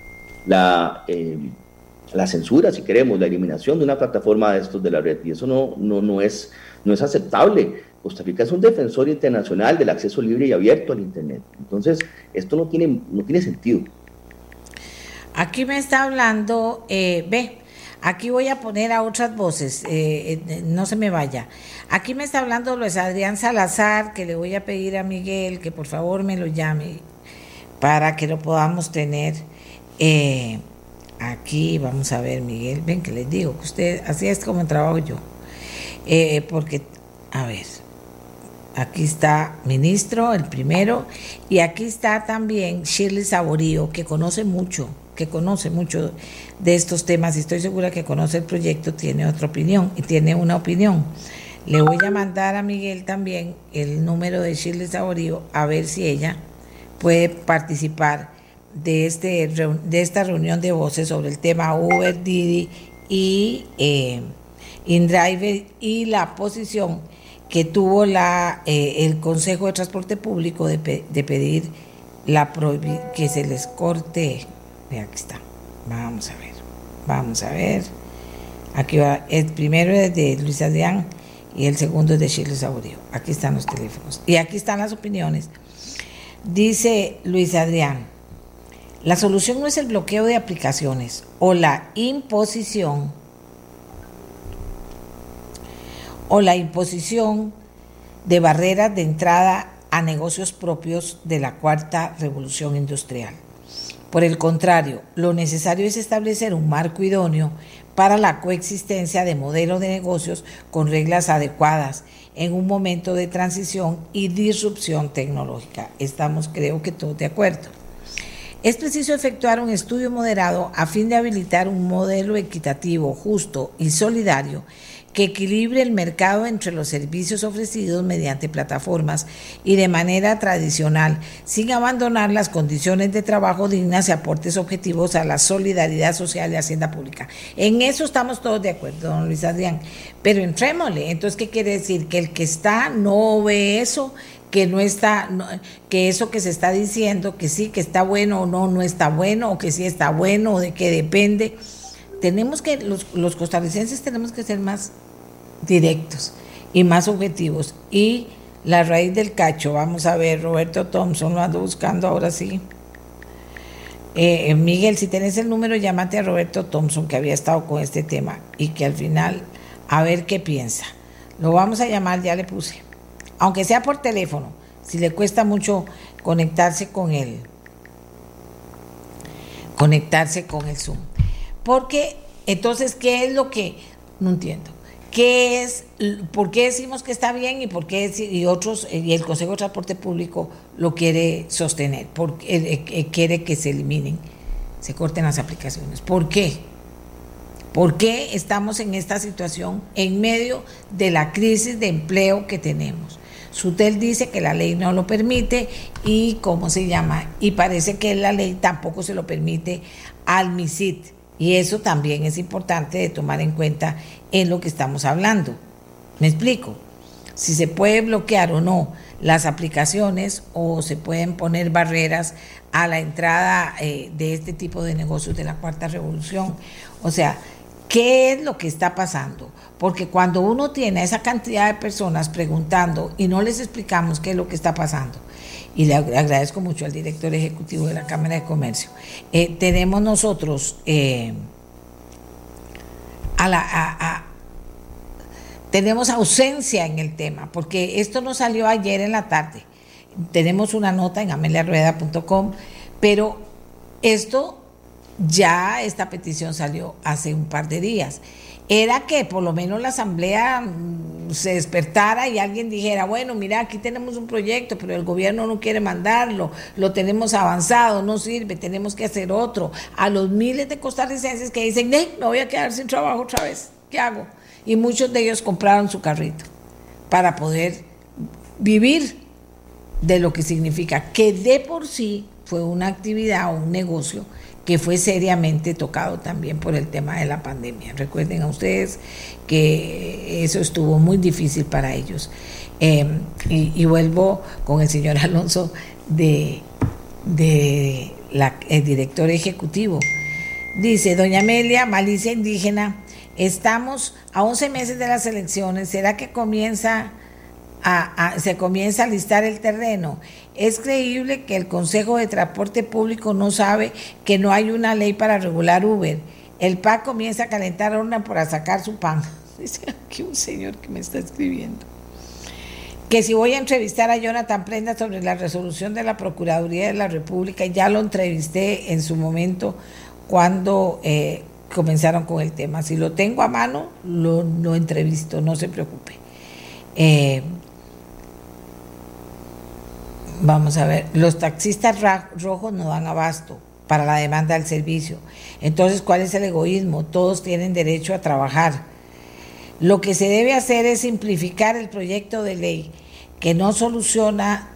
la, eh, la censura, si queremos, la eliminación de una plataforma de estos de la red. Y eso no, no, no, es, no es aceptable. Costa Rica es un defensor internacional del acceso libre y abierto al Internet. Entonces, esto no tiene, no tiene sentido. Aquí me está hablando, ve, aquí voy a poner a otras voces, no se me vaya. Aquí me está hablando Luis Adrián Salazar, que le voy a pedir a Miguel que por favor me lo llame para que lo podamos tener. Eh, aquí vamos a ver, Miguel, ven que les digo que usted, así es como trabajo yo. Eh, porque, a ver, aquí está ministro, el primero, y aquí está también Shirley Saborío, que conoce mucho, que conoce mucho de estos temas y estoy segura que conoce el proyecto, tiene otra opinión y tiene una opinión. Le voy a mandar a Miguel también el número de Shirley Saborío a ver si ella puede participar de, este, de esta reunión de voces sobre el tema Uber, Didi y eh, InDriver y la posición que tuvo la, eh, el Consejo de Transporte Público de, pedir la que se les corte. Aquí está. Vamos a ver. Vamos a ver. Aquí va. El primero es de Luis Adrián y el segundo es de Chile Saborío. Aquí están los teléfonos. Y aquí están las opiniones. Dice Luis Adrián, la solución no es el bloqueo de aplicaciones o la imposición o la imposición de barreras de entrada a negocios propios de la cuarta revolución industrial. Por el contrario, lo necesario es establecer un marco idóneo para la coexistencia de modelos de negocios con reglas adecuadas en un momento de transición y disrupción tecnológica. Estamos creo que todos de acuerdo. Es preciso efectuar un estudio moderado a fin de habilitar un modelo equitativo, justo y solidario que equilibre el mercado entre los servicios ofrecidos mediante plataformas y de manera tradicional, sin abandonar las condiciones de trabajo dignas y aportes objetivos a la solidaridad social y hacienda pública. En eso estamos todos de acuerdo, don Luis Adrián. Pero entrémosle. Entonces, ¿qué quiere decir? Que el que está no ve eso, que no está, que eso que se está diciendo, que sí, que está bueno o no, no está bueno, o que sí está bueno, o de qué depende tenemos que, los, los costarricenses tenemos que ser más directos y más objetivos. Y la raíz del cacho, vamos a ver, Roberto Thompson lo ando buscando ahora sí. Eh, Miguel, si tenés el número, llámate a Roberto Thompson, que había estado con este tema y que al final, a ver qué piensa. Lo vamos a llamar, ya le puse. Aunque sea por teléfono, si le cuesta mucho conectarse con él. Conectarse con el Zoom. Porque entonces, ¿qué es lo que no entiendo? ¿Qué es, por qué decimos que está bien y por qué y otros y el Consejo de Transporte Público lo quiere sostener? Porque eh, eh, quiere que se eliminen, se corten las aplicaciones. ¿Por qué? ¿Por qué estamos en esta situación en medio de la crisis de empleo que tenemos? Sutel dice que la ley no lo permite y cómo se llama y parece que la ley tampoco se lo permite al MISIT y eso también es importante de tomar en cuenta en lo que estamos hablando. ¿Me explico? Si se puede bloquear o no las aplicaciones o se pueden poner barreras a la entrada eh, de este tipo de negocios de la cuarta revolución. O sea, ¿qué es lo que está pasando? Porque cuando uno tiene esa cantidad de personas preguntando y no les explicamos qué es lo que está pasando, y le agradezco mucho al director ejecutivo de la Cámara de Comercio. Eh, tenemos nosotros eh, a la, tenemos ausencia en el tema, porque esto no salió ayer en la tarde. Tenemos una nota en ameliarueda.com, pero esto ya, esta petición salió hace un par de días era que por lo menos la asamblea mm, se despertara y alguien dijera, bueno, mira, aquí tenemos un proyecto, pero el gobierno no quiere mandarlo, lo tenemos avanzado, no sirve, tenemos que hacer otro. A los miles de costarricenses que dicen, me voy a quedar sin trabajo otra vez, ¿qué hago? Y muchos de ellos compraron su carrito para poder vivir de lo que significa que de por sí fue una actividad o un negocio que fue seriamente tocado también por el tema de la pandemia. Recuerden a ustedes que eso estuvo muy difícil para ellos. Em, y, vuelvo con el señor Alonso de, de la, el director ejecutivo. Dice, doña Amelia, malicia indígena, estamos a 11 meses de las elecciones, ¿será que comienza se comienza a listar el terreno. Es creíble que el Consejo de Transporte Público no sabe que no hay una ley para regular Uber. El PAC comienza a calentar una para sacar su pan. Dice aquí un señor que me está escribiendo. Que si voy a entrevistar a Jonathan Prenda sobre la resolución de la Procuraduría de la República, ya lo entrevisté en su momento cuando eh, comenzaron con el tema. Si lo tengo a mano, lo, lo entrevisto, no se preocupe. Eh, Vamos a ver, los taxistas rojos no dan abasto para la demanda del servicio. Entonces, ¿cuál es el egoísmo? Todos tienen derecho a trabajar. Lo que se debe hacer es simplificar el proyecto de ley que no soluciona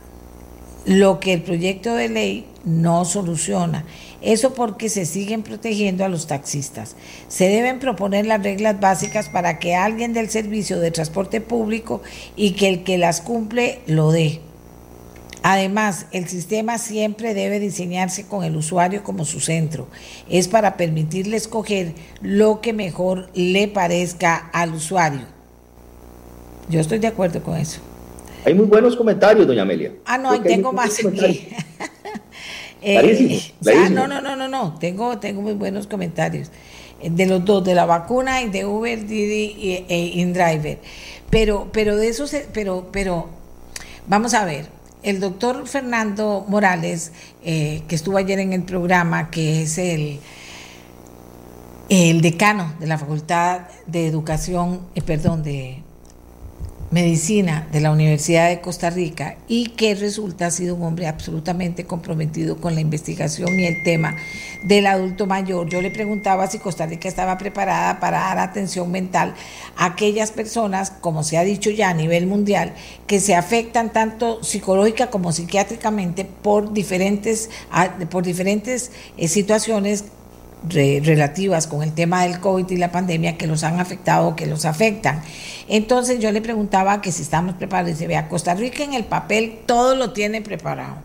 lo que el proyecto de ley no soluciona. Eso porque se siguen protegiendo a los taxistas. Se deben proponer las reglas básicas para que alguien del servicio de transporte público y que el que las cumple lo dé. Además, el sistema siempre debe diseñarse con el usuario como su centro. Es para permitirle escoger lo que mejor le parezca al usuario. Yo estoy de acuerdo con eso. Hay muy buenos comentarios, doña Amelia. Ah, no, tengo más aquí. eh, ah, no, no, no, no, no. Tengo, tengo muy buenos comentarios. Eh, de los dos, de la vacuna y de Uber, Didi e InDriver. Pero, pero de eso, pero, pero, vamos a ver el doctor Fernando Morales, eh, que estuvo ayer en el programa, que es el, decano de la Facultad de Educación, eh, perdón, de medicina de la Universidad de Costa Rica y que resulta ha sido un hombre absolutamente comprometido con la investigación y el tema del adulto mayor. Yo le preguntaba si Costa Rica estaba preparada para dar atención mental a aquellas personas, como se ha dicho ya a nivel mundial, que se afectan tanto psicológica como psiquiátricamente por diferentes, por diferentes eh, relativas con el tema del COVID y la pandemia que los han afectado que los afectan. Entonces yo le preguntaba que si estamos preparados y se vea, Costa Rica en el papel todo lo tiene preparado,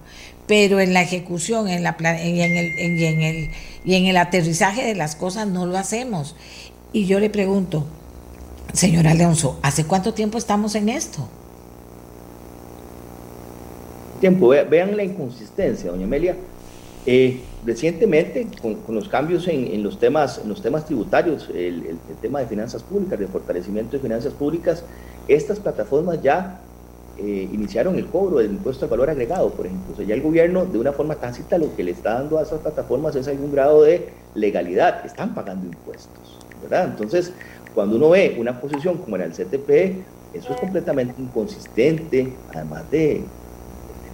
pero en la ejecución en la y, en el, en, el, y en el aterrizaje de las cosas no lo hacemos. Y yo le pregunto, señora Alonso, ¿hace cuánto tiempo estamos en esto? Tiempo, vean la inconsistencia, doña Amelia. Eh, recientemente, con, los cambios en, los temas, en los temas tributarios, el, tema de finanzas públicas, de fortalecimiento de finanzas públicas, estas plataformas ya eh, iniciaron el cobro del impuesto al valor agregado, por ejemplo. O sea, ya el gobierno, de una forma tácita, lo que le está dando a esas plataformas es algún grado de legalidad. Están pagando impuestos, ¿verdad? Entonces, cuando uno ve una posición como en el CTP, eso es completamente inconsistente, además de,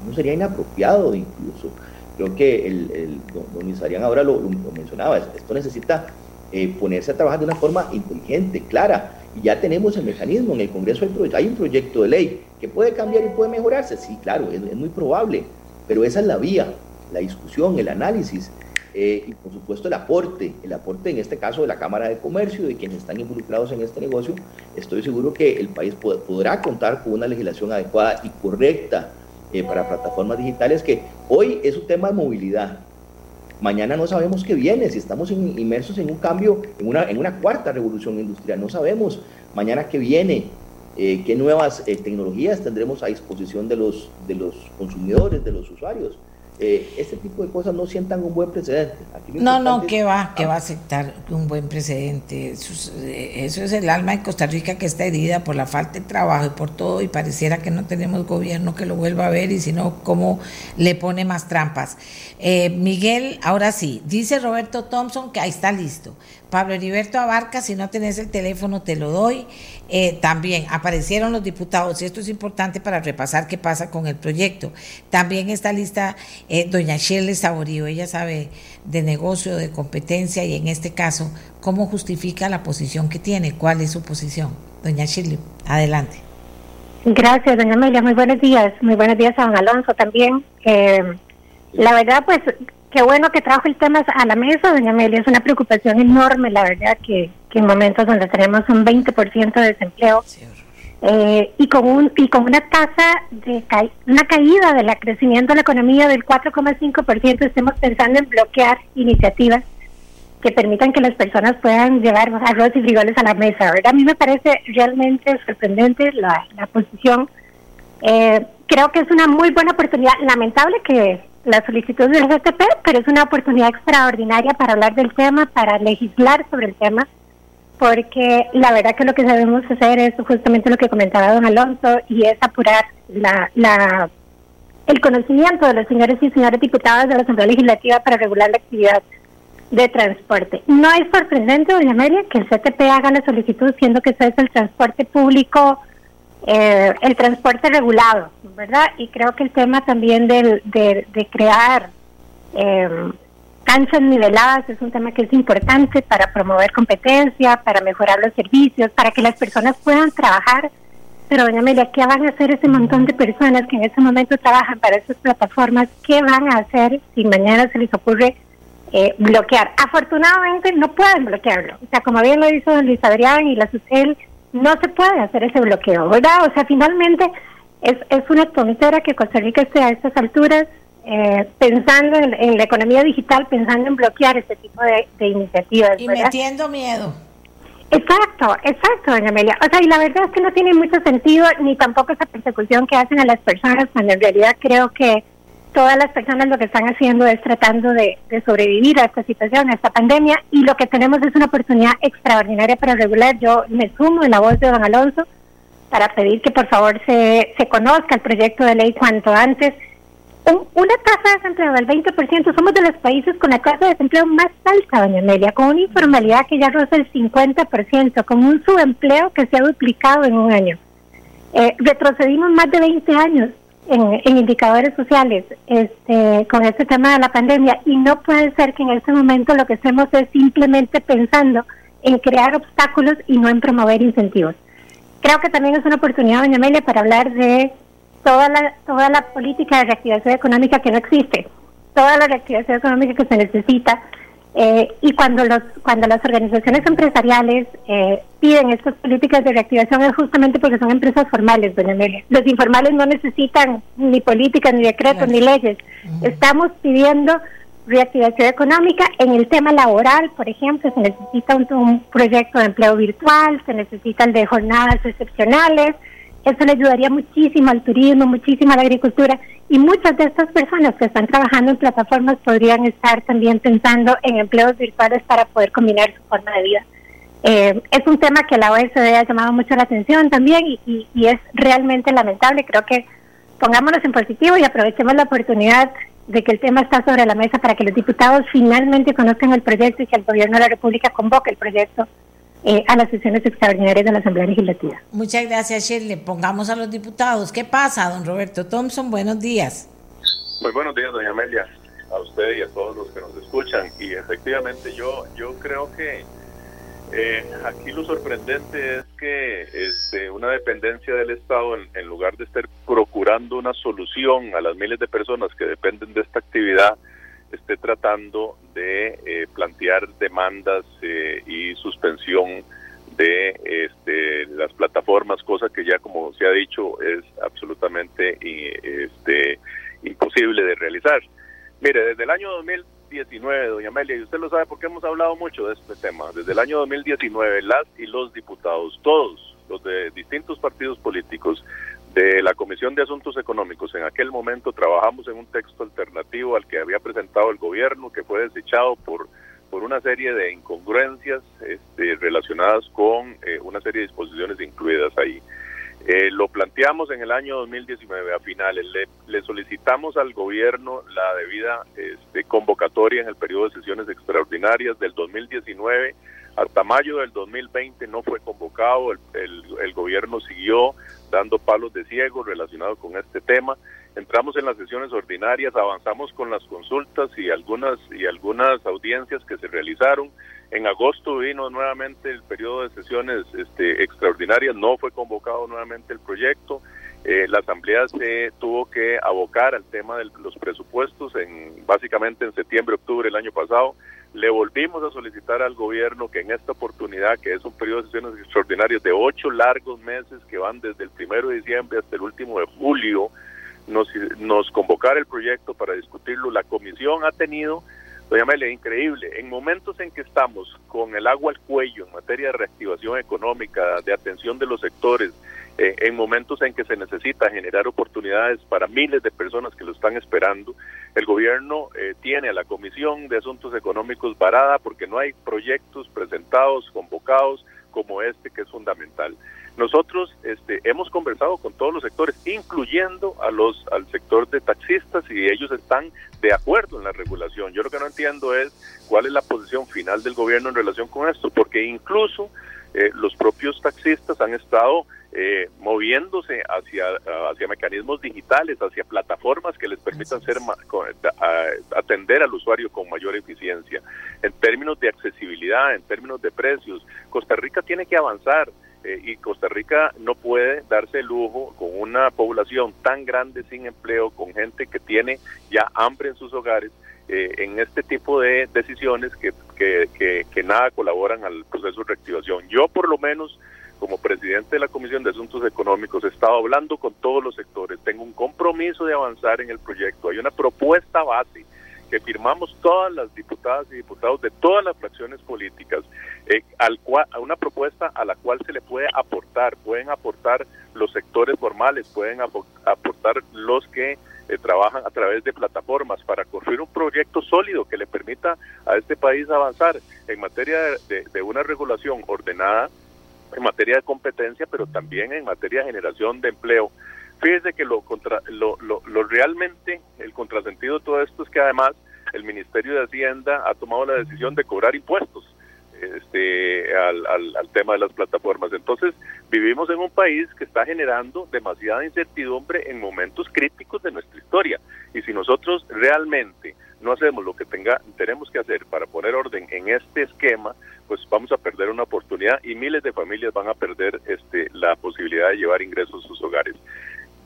no sería inapropiado incluso. Creo que el, el don, Luis ahora lo, mencionaba, esto necesita eh, ponerse a trabajar de una forma inteligente, clara, y ya tenemos el mecanismo, en el Congreso hay, un proyecto de ley que puede cambiar y puede mejorarse, sí, claro, es, muy probable, pero esa es la vía, la discusión, el análisis, eh, y por supuesto el aporte, el aporte en este caso de la Cámara de Comercio, de quienes están involucrados en este negocio, estoy seguro que el país podrá contar con una legislación adecuada y correcta eh, para plataformas digitales, que hoy es un tema de movilidad. Mañana no sabemos qué viene, si estamos inmersos en un cambio, en una, en una cuarta revolución industrial, no sabemos mañana qué viene, eh, qué nuevas eh, tecnologías tendremos a disposición de los, de los consumidores, de los usuarios eh, este tipo de cosas no sientan un buen precedente. no, no, que va, que va a aceptar un buen precedente. Eh, eso es, el alma de Costa Rica que está herida por la falta de trabajo y por todo, y pareciera que no tenemos gobierno que lo vuelva a ver, y si no, cómo le pone más trampas. Eh, Miguel, ahora sí, dice Roberto Thompson que ahí está listo. Pablo Heriberto Abarca, si no tenés el teléfono te lo doy. Eh, también aparecieron los diputados, y esto es importante para repasar qué pasa con el proyecto. También está lista eh, doña Shirley Saborío, ella sabe de negocio, de competencia y en este caso, cómo justifica la posición que tiene, cuál es su posición. Doña Shirley, adelante. Gracias, doña Amelia, muy buenos días. Muy buenos días a don Alonso también. Eh, la verdad, pues qué bueno que trajo el tema a la mesa, doña Amelia. Es una preocupación enorme, la verdad, que, en momentos donde tenemos un 20% de desempleo eh, y con un y con una tasa de una caída del crecimiento de la economía del 4,5%, estemos pensando en bloquear iniciativas que permitan que las personas puedan llevar arroz y frijoles a la mesa. ¿verdad? A mí me parece realmente sorprendente la, la posición. Eh, creo que es una muy buena oportunidad. Lamentable que la solicitud del GTP, pero es una oportunidad extraordinaria para hablar del tema, para legislar sobre el tema, porque la verdad que lo que debemos hacer es justamente lo que comentaba don Alonso y es apurar la, la el conocimiento de los señores y señores diputados de la Asamblea Legislativa para regular la actividad de transporte. No es sorprendente, doña María, que el CTP haga la solicitud siendo que eso es el transporte público eh, el transporte regulado, ¿verdad? Y creo que el tema también de, de, crear eh, canchas niveladas es un tema que es importante para promover competencia, para mejorar los servicios, para que las personas puedan trabajar. Pero, doña Amelia, ¿qué van a hacer ese montón de personas que en ese momento trabajan para esas plataformas? ¿Qué van a hacer si mañana se les ocurre eh, bloquear? Afortunadamente no pueden bloquearlo. O sea, como bien lo hizo Luis Adrián y la SUCEL, no se puede hacer ese bloqueo, ¿verdad? O sea, finalmente es, es una tontera que Costa Rica esté a estas alturas eh, pensando en, la economía digital, pensando en bloquear este tipo de, iniciativas. Y metiendo miedo. Exacto, exacto, doña Amelia. O sea, y la verdad es que no tiene mucho sentido ni tampoco esa persecución que hacen a las personas, cuando en realidad creo que todas las personas lo que están haciendo es tratando de, sobrevivir a esta situación, a esta pandemia, y lo que tenemos es una oportunidad extraordinaria para regular. Yo me sumo en la voz de don Alonso para pedir que por favor se, se conozca el proyecto de ley cuanto antes. una tasa de desempleo del 20%, somos de los países con la tasa de desempleo más alta, doña Amelia, con una informalidad que ya roza el 50%, con un subempleo que se ha duplicado en un año. Eh, retrocedimos más de 20 años en, indicadores sociales este, con este tema de la pandemia y no puede ser que en este momento lo que estemos es simplemente pensando en crear obstáculos y no en promover incentivos. Creo que también es una oportunidad, doña Amelia, para hablar de toda la, toda la política de reactivación económica que no existe, toda la reactivación económica que se necesita eh, y cuando los cuando las organizaciones empresariales eh, piden estas políticas de reactivación es justamente porque son empresas formales, doña Amelia. Los informales no necesitan ni políticas, ni decretos, ni leyes. Estamos pidiendo reactivación económica. En el tema laboral, por ejemplo, se necesita un, proyecto de empleo virtual, se necesita el de jornadas excepcionales, Eso le ayudaría muchísimo al turismo, muchísimo a la agricultura y muchas de estas personas que están trabajando en plataformas podrían estar también pensando en empleos virtuales para poder combinar su forma de vida. Eh, es un tema que la OSD ha llamado mucho la atención también y, y, es realmente lamentable. Creo que pongámonos en positivo y aprovechemos la oportunidad de que el tema está sobre la mesa para que los diputados finalmente conozcan el proyecto y que el gobierno de la República convoque el proyecto eh, a las sesiones extraordinarias de la Asamblea Legislativa. Muchas gracias, Shirley. Pongamos a los diputados. ¿Qué pasa, don Roberto Thompson? Buenos días. Muy buenos días, doña Amelia, a usted y a todos los que nos escuchan. Y efectivamente, yo, yo creo que eh, aquí lo sorprendente es que este, una dependencia del Estado, en, lugar de estar procurando una solución a las miles de personas que dependen de esta actividad, esté tratando de eh, plantear demandas eh, y suspensión de este, las plataformas, cosa que ya como se ha dicho es absolutamente este, imposible de realizar. Mire, desde el año 2000 2019, doña Amelia, y usted lo sabe porque hemos hablado mucho de este tema, desde el año 2019, las y los diputados, todos los de distintos partidos políticos de la Comisión de Asuntos Económicos, en aquel momento trabajamos en un texto alternativo al que había presentado el gobierno, que fue desechado por, por una serie de incongruencias este, relacionadas con eh, una serie de disposiciones incluidas ahí. Eh, lo planteamos en el año 2019 a finales. Le, solicitamos al gobierno la debida este, convocatoria en el periodo de sesiones extraordinarias del 2019 hasta mayo del 2020 no fue convocado, el, gobierno siguió dando palos de ciego relacionados con este tema. Entramos en las sesiones ordinarias, avanzamos con las consultas y algunas y algunas audiencias que se realizaron. En agosto vino nuevamente el periodo de sesiones este, extraordinarias, no fue convocado nuevamente el proyecto. Eh, la asamblea se tuvo que abocar al tema de los presupuestos en básicamente en septiembre, octubre del año pasado. Le volvimos a solicitar al gobierno que en esta oportunidad, que es un periodo de sesiones extraordinarias de ocho largos meses que van desde el primero de diciembre hasta el último de julio, nos, nos convocara el proyecto para discutirlo. La comisión ha tenido Doña Amelia, increíble. En momentos en que estamos con el agua al cuello en materia de reactivación económica, de atención de los sectores, eh, en momentos en que se necesita generar oportunidades para miles de personas que lo están esperando, el gobierno eh, tiene a la Comisión de Asuntos Económicos varada porque no hay proyectos presentados, convocados como este que es fundamental. Nosotros este, hemos conversado con todos los sectores, incluyendo a los al sector de taxistas y ellos están de acuerdo en la regulación. Yo lo que no entiendo es cuál es la posición final del gobierno en relación con esto, porque incluso eh, los propios taxistas han estado eh, moviéndose hacia, hacia mecanismos digitales, hacia plataformas que les permitan ser atender al usuario con mayor eficiencia. En términos de accesibilidad, en términos de precios, Costa Rica tiene que avanzar. Eh, y Costa Rica no puede darse el lujo con una población tan grande sin empleo, con gente que tiene ya hambre en sus hogares, eh, en este tipo de decisiones que, que, que, nada colaboran al proceso de reactivación. Yo por lo menos como presidente de la Comisión de Asuntos Económicos he estado hablando con todos los sectores, tengo un compromiso de avanzar en el proyecto, hay una propuesta base que firmamos todas las diputadas y diputados de todas las fracciones políticas, eh, al cual, a una propuesta a la cual se le puede aportar, pueden aportar los sectores formales, pueden aportar los que eh, trabajan a través de plataformas para construir un proyecto sólido que le permita a este país avanzar en materia de, una regulación ordenada, en materia de competencia, pero también en materia de generación de empleo. Fíjese que lo, contra, lo, lo, lo realmente, el contrasentido de todo esto es que además el Ministerio de Hacienda ha tomado la decisión de cobrar impuestos este, al, al, tema de las plataformas. Entonces, vivimos en un país que está generando demasiada incertidumbre en momentos críticos de nuestra historia. Y si nosotros realmente no hacemos lo que tenga, tenemos que hacer para poner orden en este esquema, pues vamos a perder una oportunidad y miles de familias van a perder este, la posibilidad de llevar ingresos a sus hogares.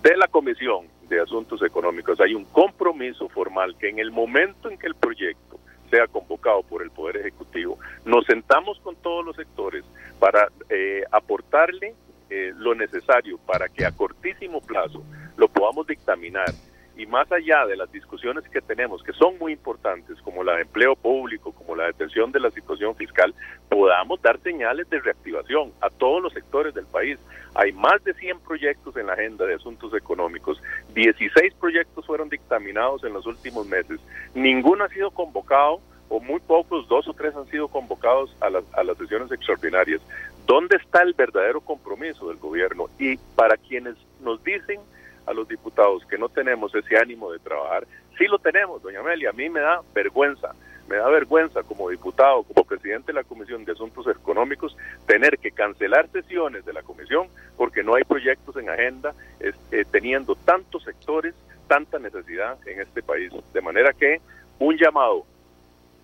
De la Comisión de Asuntos Económicos hay un compromiso formal que en el momento en que el proyecto sea convocado por el Poder Ejecutivo, nos sentamos con todos los sectores para eh, aportarle eh, lo necesario para que a cortísimo plazo lo podamos dictaminar y más allá de las discusiones que tenemos, que son muy importantes, como la de empleo público, como la detención de la situación fiscal, podamos dar señales de reactivación a todos los sectores del país. Hay más de 100 proyectos en la agenda de asuntos económicos, 16 proyectos fueron dictaminados en los últimos meses, ninguno ha sido convocado o muy pocos, dos o tres han sido convocados a las, a las sesiones extraordinarias. ¿Dónde está el verdadero compromiso del gobierno? Y para quienes nos dicen a los diputados que no tenemos ese ánimo de trabajar, sí lo tenemos, doña Amelia, a mí me da vergüenza, me da vergüenza como diputado, como presidente de la Comisión de Asuntos Económicos, tener que cancelar sesiones de la Comisión porque no hay proyectos en agenda, eh, teniendo tantos sectores, tanta necesidad en este país. De manera que un llamado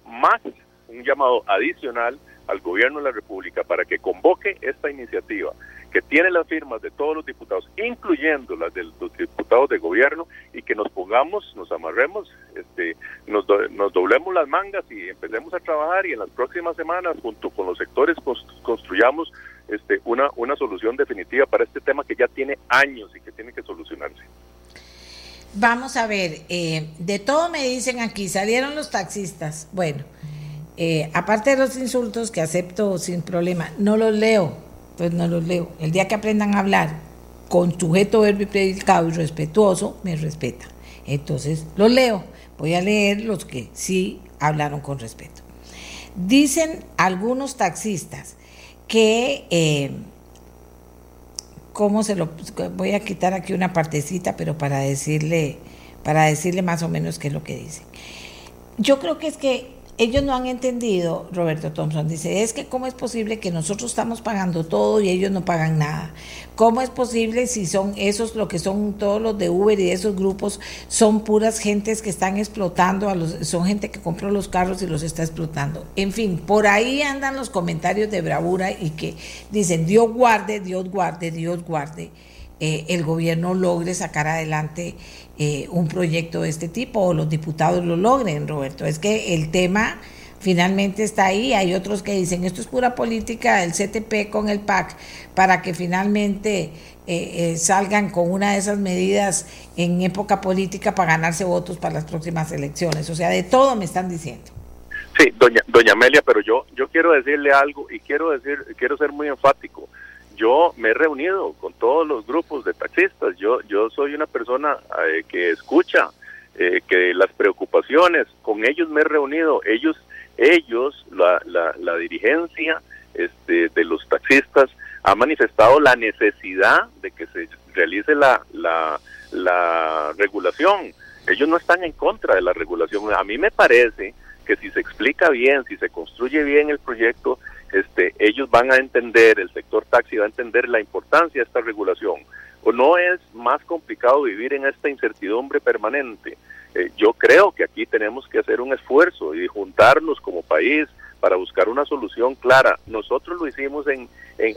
más, un llamado adicional al gobierno de la República para que convoque esta iniciativa que tiene las firmas de todos los diputados, incluyendo las de los diputados de gobierno, y que nos pongamos, nos amarremos, este, nos, nos doblemos las mangas y empecemos a trabajar y en las próximas semanas, junto con los sectores, construyamos este, una, una solución definitiva para este tema que ya tiene años y que tiene que solucionarse. Vamos a ver, eh, de todo me dicen aquí, salieron los taxistas. Bueno, eh, aparte de los insultos que acepto sin problema, no los leo, pues no los leo. El día que aprendan a hablar con sujeto, verbo y predicado y respetuoso, me respeta. Entonces, los leo. Voy a leer los que sí hablaron con respeto. Dicen algunos taxistas que, eh, ¿cómo se lo voy a quitar aquí una partecita, pero para decirle, para decirle más o menos qué es lo que dicen? Yo creo que es que ellos no han entendido, Roberto Thompson dice, es que cómo es posible que nosotros estamos pagando todo y ellos no pagan nada. ¿Cómo es posible si son esos lo que son todos los de Uber y esos grupos son puras gentes que están explotando a los son gente que compró los carros y los está explotando? En fin, por ahí andan los comentarios de bravura y que dicen, "Dios guarde, Dios guarde, Dios guarde." Eh, el gobierno logre sacar adelante eh, un proyecto de este tipo o los diputados lo logren, Roberto. Es que el tema finalmente está ahí. Hay otros que dicen esto es pura política del CTP con el PAC para que finalmente eh, salgan con una de esas medidas en época política para ganarse votos para las próximas elecciones. O sea, de todo me están diciendo. Sí, doña, doña Amelia, pero yo, yo quiero decirle algo y quiero decir, quiero ser muy enfático yo me he reunido con todos los grupos de taxistas. Yo, yo soy una persona eh, que escucha eh, que las preocupaciones, con ellos me he reunido. Ellos, ellos, la, la, dirigencia este, de los taxistas ha manifestado la necesidad de que se realice la, la, la regulación. Ellos no están en contra de la regulación. A mí me parece que si se explica bien, si se construye bien el proyecto, este, ellos van a entender, el sector taxi va a entender la importancia de esta regulación. O no es más complicado vivir en esta incertidumbre permanente. Eh, yo creo que aquí tenemos que hacer un esfuerzo y juntarnos como país para buscar una solución clara. Nosotros lo hicimos en,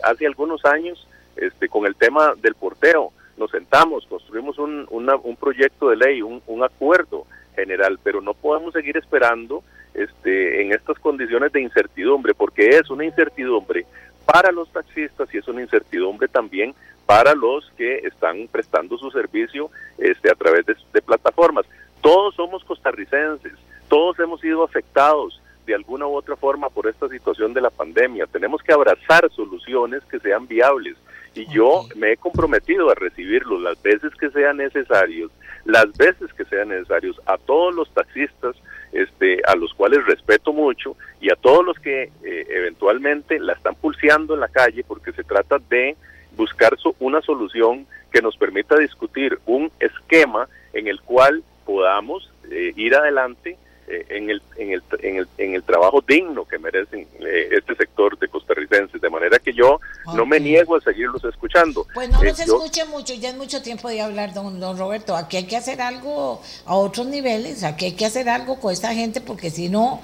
hace algunos años este, con el tema del porteo. Nos sentamos, construimos un, un proyecto de ley, un acuerdo general, pero no podemos seguir esperando este, en estas condiciones de incertidumbre, porque es una incertidumbre para los taxistas y es una incertidumbre también para los que están prestando su servicio este, a través de, de plataformas. Todos somos costarricenses, todos hemos sido afectados de alguna u otra forma por esta situación de la pandemia. Tenemos que abrazar soluciones que sean viables y yo me he comprometido a recibirlos las veces que sean necesarios, las veces que sean necesarios a todos los taxistas este, a los cuales respeto mucho y a todos los que eh, eventualmente la están pulseando en la calle porque se trata de buscar una solución que nos permita discutir un esquema en el cual podamos eh, ir adelante eh, en, el, en, el, en, el, en el trabajo digno que merecen eh, este sector de costarricenses. De manera que yo no me niego a seguirlos escuchando. Pues no los eh, escuche mucho, ya es mucho tiempo de hablar, don, don Roberto. Aquí hay que hacer algo a otros niveles, aquí hay que hacer algo con esta gente porque si no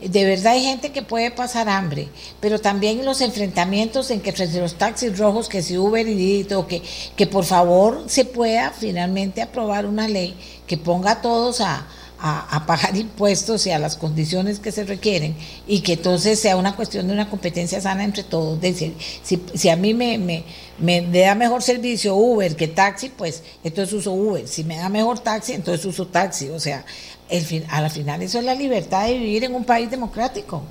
de verdad hay gente que puede pasar hambre, pero también los enfrentamientos en que entre los taxis rojos, que si Uber y todo, que, que por favor se pueda finalmente aprobar una ley que ponga a todos a, a, pagar impuestos y a las condiciones que se requieren y que entonces sea una cuestión de una competencia sana entre todos. Decir, si, si a mí me, me, me, da mejor servicio Uber que taxi, pues entonces uso Uber. Si me da mejor taxi, entonces uso taxi. O sea, el fin, a la final eso es la libertad de vivir en un país democrático.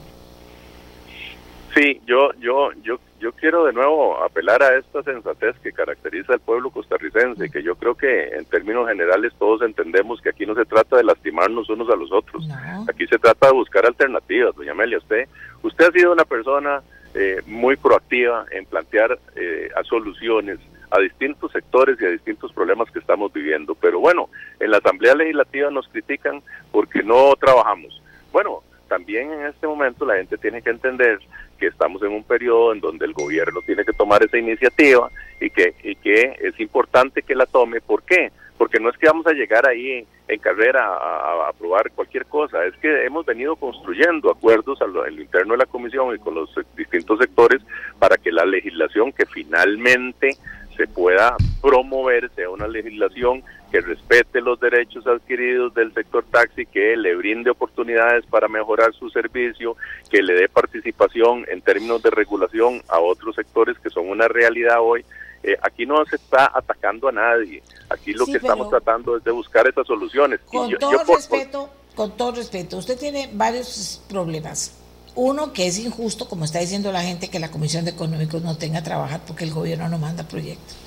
Sí, yo, yo, yo, yo quiero de nuevo apelar a esta sensatez que caracteriza al pueblo costarricense, que yo creo que en términos generales todos entendemos que aquí no se trata de lastimarnos unos a los otros, aquí se trata de buscar alternativas. Doña Amelia, usted, usted ha sido una persona eh, muy proactiva en plantear eh, a soluciones a distintos sectores y a distintos problemas que estamos viviendo. Pero bueno, en la Asamblea Legislativa nos critican porque no trabajamos. Bueno, también en este momento la gente tiene que entender que estamos en un periodo en donde el gobierno tiene que tomar esa iniciativa y que, y que es importante que la tome. ¿Por qué? Porque no es que vamos a llegar ahí en, carrera a, aprobar cualquier cosa, es que hemos venido construyendo acuerdos a lo, interno de la comisión y con los distintos sectores para que la legislación que finalmente se pueda promover sea una legislación que respete los derechos adquiridos del sector taxi, que le brinde oportunidades para mejorar su servicio, que le dé participación en términos de regulación a otros sectores que son una realidad hoy. Eh, aquí no se está atacando a nadie, aquí lo que estamos tratando es de buscar esas soluciones. Con todo respeto, con todo respeto, usted tiene varios problemas. Uno, que es injusto, como está diciendo la gente, que la Comisión de Económicos no tenga que trabajar porque el gobierno no manda proyectos.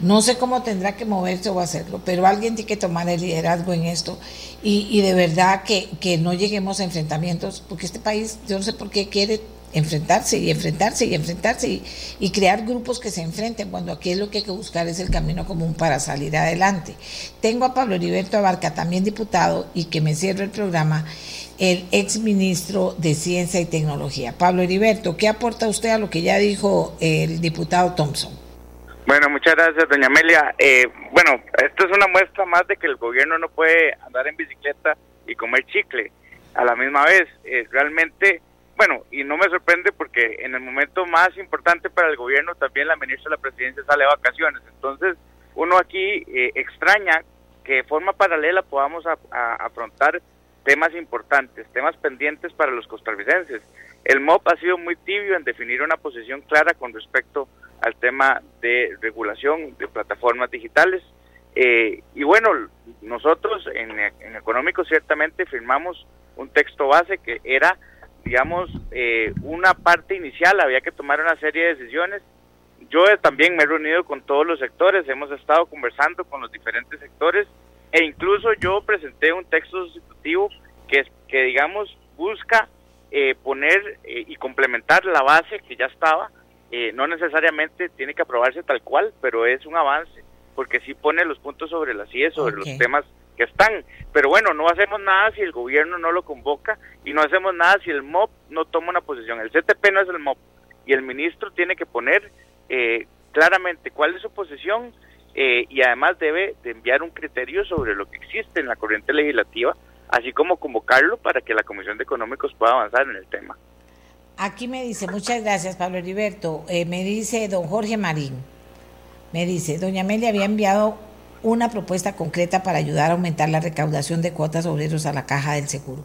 No sé cómo tendrá que moverse o hacerlo, pero alguien tiene que tomar el liderazgo en esto y, y de verdad que, que, no lleguemos a enfrentamientos, porque este país, yo no sé por qué quiere enfrentarse y enfrentarse y enfrentarse y, y, crear grupos que se enfrenten, cuando aquí es lo que hay que buscar es el camino común para salir adelante. Tengo a Pablo Heriberto Abarca, también diputado, y que me cierra el programa, el ex ministro de Ciencia y Tecnología. Pablo Heriberto, ¿qué aporta usted a lo que ya dijo el diputado Thompson? Bueno, muchas gracias, doña Amelia. Eh, bueno, esto es una muestra más de que el gobierno no puede andar en bicicleta y comer chicle a la misma vez. Es realmente, bueno, y no me sorprende porque en el momento más importante para el gobierno también la ministra de la presidencia sale de vacaciones. Entonces, uno aquí eh, extraña que de forma paralela podamos afrontar temas importantes, temas pendientes para los costarricenses. El MOP ha sido muy tibio en definir una posición clara con respecto al tema de regulación de plataformas digitales. Eh, y bueno, nosotros en, Económico ciertamente firmamos un texto base que era, digamos, eh, una parte inicial, había que tomar una serie de decisiones. Yo también me he reunido con todos los sectores, hemos estado conversando con los diferentes sectores e incluso yo presenté un texto sustitutivo que, que digamos, busca eh, poner y complementar la base que ya estaba eh, no necesariamente tiene que aprobarse tal cual, pero es un avance, porque sí pone los puntos sobre las IES, sobre los temas que están. Pero bueno, no hacemos nada si el gobierno no lo convoca y no hacemos nada si el MOP no toma una posición. El CTP no es el MOP y el ministro tiene que poner eh, claramente cuál es su posición eh, y además debe de enviar un criterio sobre lo que existe en la corriente legislativa, así como convocarlo para que la Comisión de Económicos pueda avanzar en el tema. Aquí me dice, muchas gracias Pablo Heriberto, eh, me dice don Jorge Marín, me dice, doña Amelia había enviado una propuesta concreta para ayudar a aumentar la recaudación de cuotas obreros a la caja del seguro.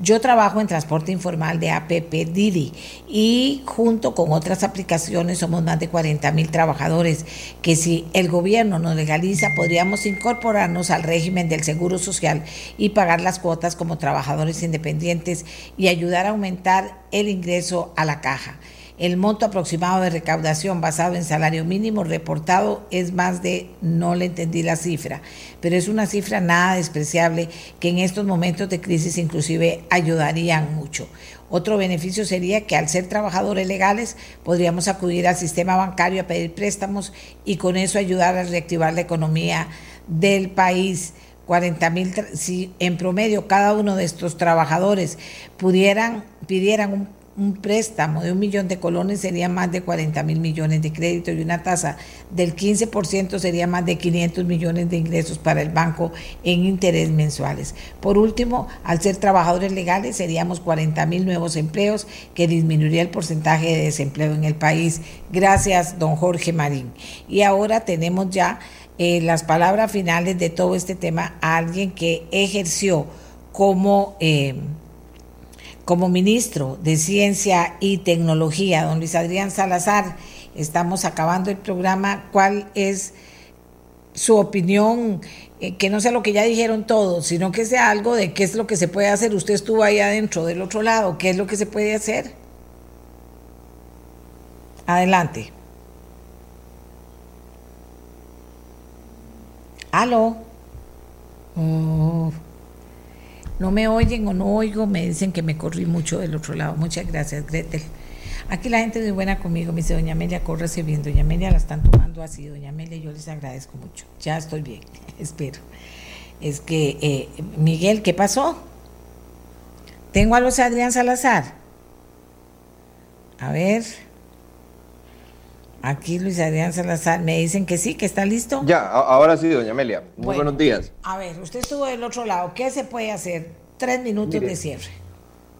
Yo trabajo en transporte informal de APP Didi y junto con otras aplicaciones somos más de 40 mil trabajadores que si el gobierno nos legaliza podríamos incorporarnos al régimen del seguro social y pagar las cuotas como trabajadores independientes y ayudar a aumentar el ingreso a la caja. El monto aproximado de recaudación basado en salario mínimo reportado es más de, no le entendí la cifra, pero es una cifra nada despreciable que en estos momentos de crisis inclusive ayudarían mucho. Otro beneficio sería que al ser trabajadores legales podríamos acudir al sistema bancario a pedir préstamos y con eso ayudar a reactivar la economía del país. 40 mil, si en promedio cada uno de estos trabajadores pudieran, pidieran un un préstamo de un millón de colones sería más de 40 mil millones de créditos y una tasa del 15% sería más de 500 millones de ingresos para el banco en interés mensuales. Por último, al ser trabajadores legales seríamos 40 mil nuevos empleos que disminuiría el porcentaje de desempleo en el país. Gracias, don Jorge Marín. Y ahora tenemos ya eh, las palabras finales de todo este tema a alguien que ejerció como... Eh, como ministro de Ciencia y Tecnología, don Luis Adrián Salazar. Estamos acabando el programa. ¿Cuál es su opinión eh, que no sea lo que ya dijeron todos, sino que sea algo de qué es lo que se puede hacer. Usted estuvo ahí adentro del otro lado, ¿qué es lo que se puede hacer? Adelante. Aló. Oh. No me oyen o no oigo, me dicen que me corrí mucho del otro lado. Muchas gracias, Gretel. Aquí la gente es muy buena conmigo, me dice Doña Amelia, córrese bien. Doña Amelia la están tomando así, Doña Amelia, yo les agradezco mucho. Ya estoy bien, espero. Es que, eh, Miguel, ¿qué pasó? Tengo a los Adrián Salazar. A ver. Aquí Luis Adrián Salazar, me dicen que sí, que está listo. Ya, ahora sí, doña Amelia. Muy buenos días. A ver, usted estuvo del otro lado, ¿qué se puede hacer? Tres minutos de cierre.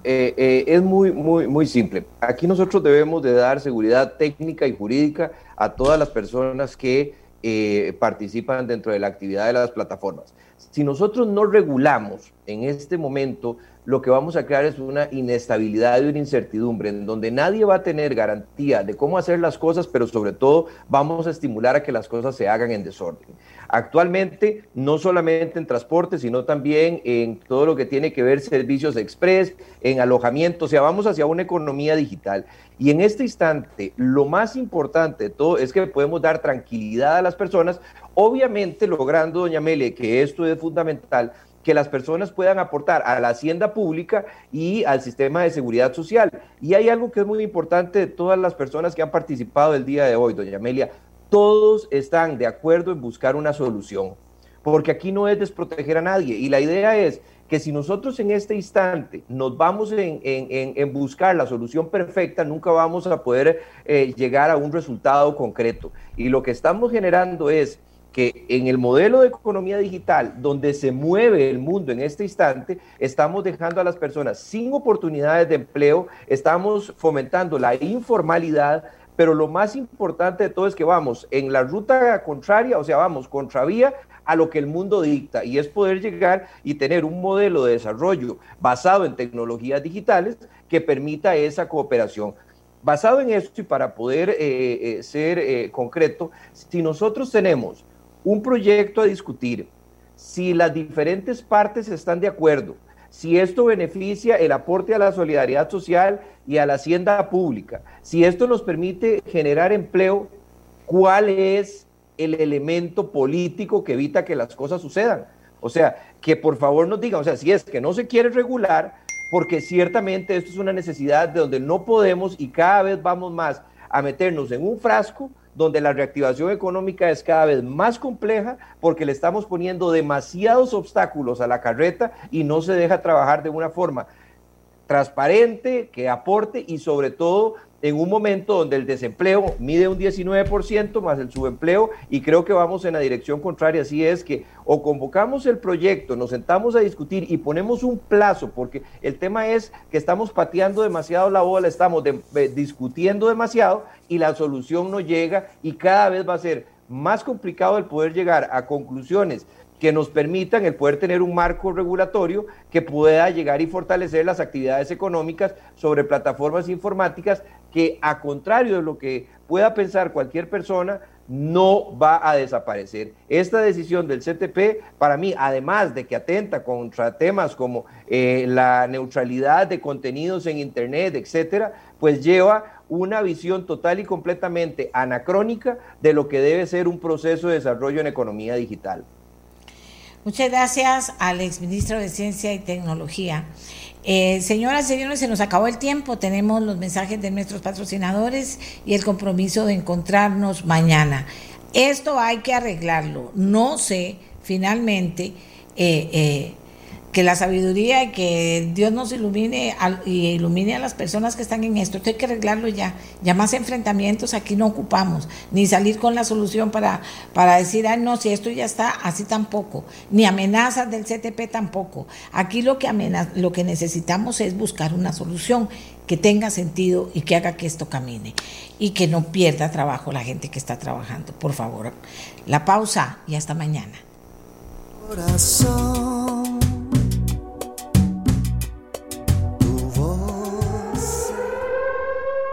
Eh, eh, es muy, muy, muy simple. Aquí nosotros debemos de dar seguridad técnica y jurídica a todas las personas que eh, participan dentro de la actividad de las plataformas. Si nosotros no regulamos en este momento lo que vamos a crear es una inestabilidad y una incertidumbre en donde nadie va a tener garantía de cómo hacer las cosas, pero sobre todo vamos a estimular a que las cosas se hagan en desorden. Actualmente, no solamente en transporte, sino también en todo lo que tiene que ver servicios express, en alojamiento, o sea, vamos hacia una economía digital. Y en este instante, lo más importante de todo es que podemos dar tranquilidad a las personas, obviamente logrando, doña Mele, que esto es fundamental, que las personas puedan aportar a la hacienda pública y al sistema de seguridad social. Y hay algo que es muy importante de todas las personas que han participado el día de hoy, doña Amelia, todos están de acuerdo en buscar una solución, porque aquí no es desproteger a nadie y la idea es que si nosotros en este instante nos vamos en, buscar la solución perfecta, nunca vamos a poder eh, llegar a un resultado concreto. Y lo que estamos generando es que en el modelo de economía digital, donde se mueve el mundo en este instante, estamos dejando a las personas sin oportunidades de empleo, estamos fomentando la informalidad, pero lo más importante de todo es que vamos en la ruta contraria, o sea, vamos contravía a lo que el mundo dicta y es poder llegar y tener un modelo de desarrollo basado en tecnologías digitales que permita esa cooperación. Basado en esto y para poder eh, eh, ser eh, concreto, si nosotros tenemos un proyecto a discutir, si las diferentes partes están de acuerdo, si esto beneficia el aporte a la solidaridad social y a la hacienda pública, si esto nos permite generar empleo, ¿cuál es el elemento político que evita que las cosas sucedan? O sea, que por favor nos digan, o sea, si es que no se quiere regular, porque ciertamente esto es una necesidad de donde no podemos y cada vez vamos más a meternos en un frasco donde la reactivación económica es cada vez más compleja porque le estamos poniendo demasiados obstáculos a la carreta y no se deja trabajar de una forma transparente, que aporte y sobre todo en un momento donde el desempleo mide un 19% más el subempleo y creo que vamos en la dirección contraria. Así es que o convocamos el proyecto, nos sentamos a discutir y ponemos un plazo, porque el tema es que estamos pateando demasiado la bola, estamos discutiendo demasiado y la solución no llega y cada vez va a ser más complicado el poder llegar a conclusiones que nos permitan el poder tener un marco regulatorio que pueda llegar y fortalecer las actividades económicas sobre plataformas informáticas que a contrario de lo que pueda pensar cualquier persona, no va a desaparecer. Esta decisión del CTP, para mí, además de que atenta contra temas como eh, la neutralidad de contenidos en Internet, etcétera, pues lleva una visión total y completamente anacrónica de lo que debe ser un proceso de desarrollo en economía digital. Muchas gracias al exministro de Ciencia y Tecnología. Eh, señoras y señores, se nos acabó el tiempo. Tenemos los mensajes de nuestros patrocinadores y el compromiso de encontrarnos mañana. Esto hay que arreglarlo. No sé, finalmente, eh, eh, que la sabiduría y que Dios nos ilumine y ilumine a las personas que están en esto. Esto hay que arreglarlo ya. Ya más enfrentamientos aquí no ocupamos, ni salir con la solución para, para decir, ay, no, si esto ya está, así tampoco. Ni amenazas del CTP tampoco. Aquí lo que, lo que necesitamos es buscar una solución que tenga sentido y que haga que esto camine y que no pierda trabajo la gente que está trabajando. Por favor, la pausa y hasta mañana.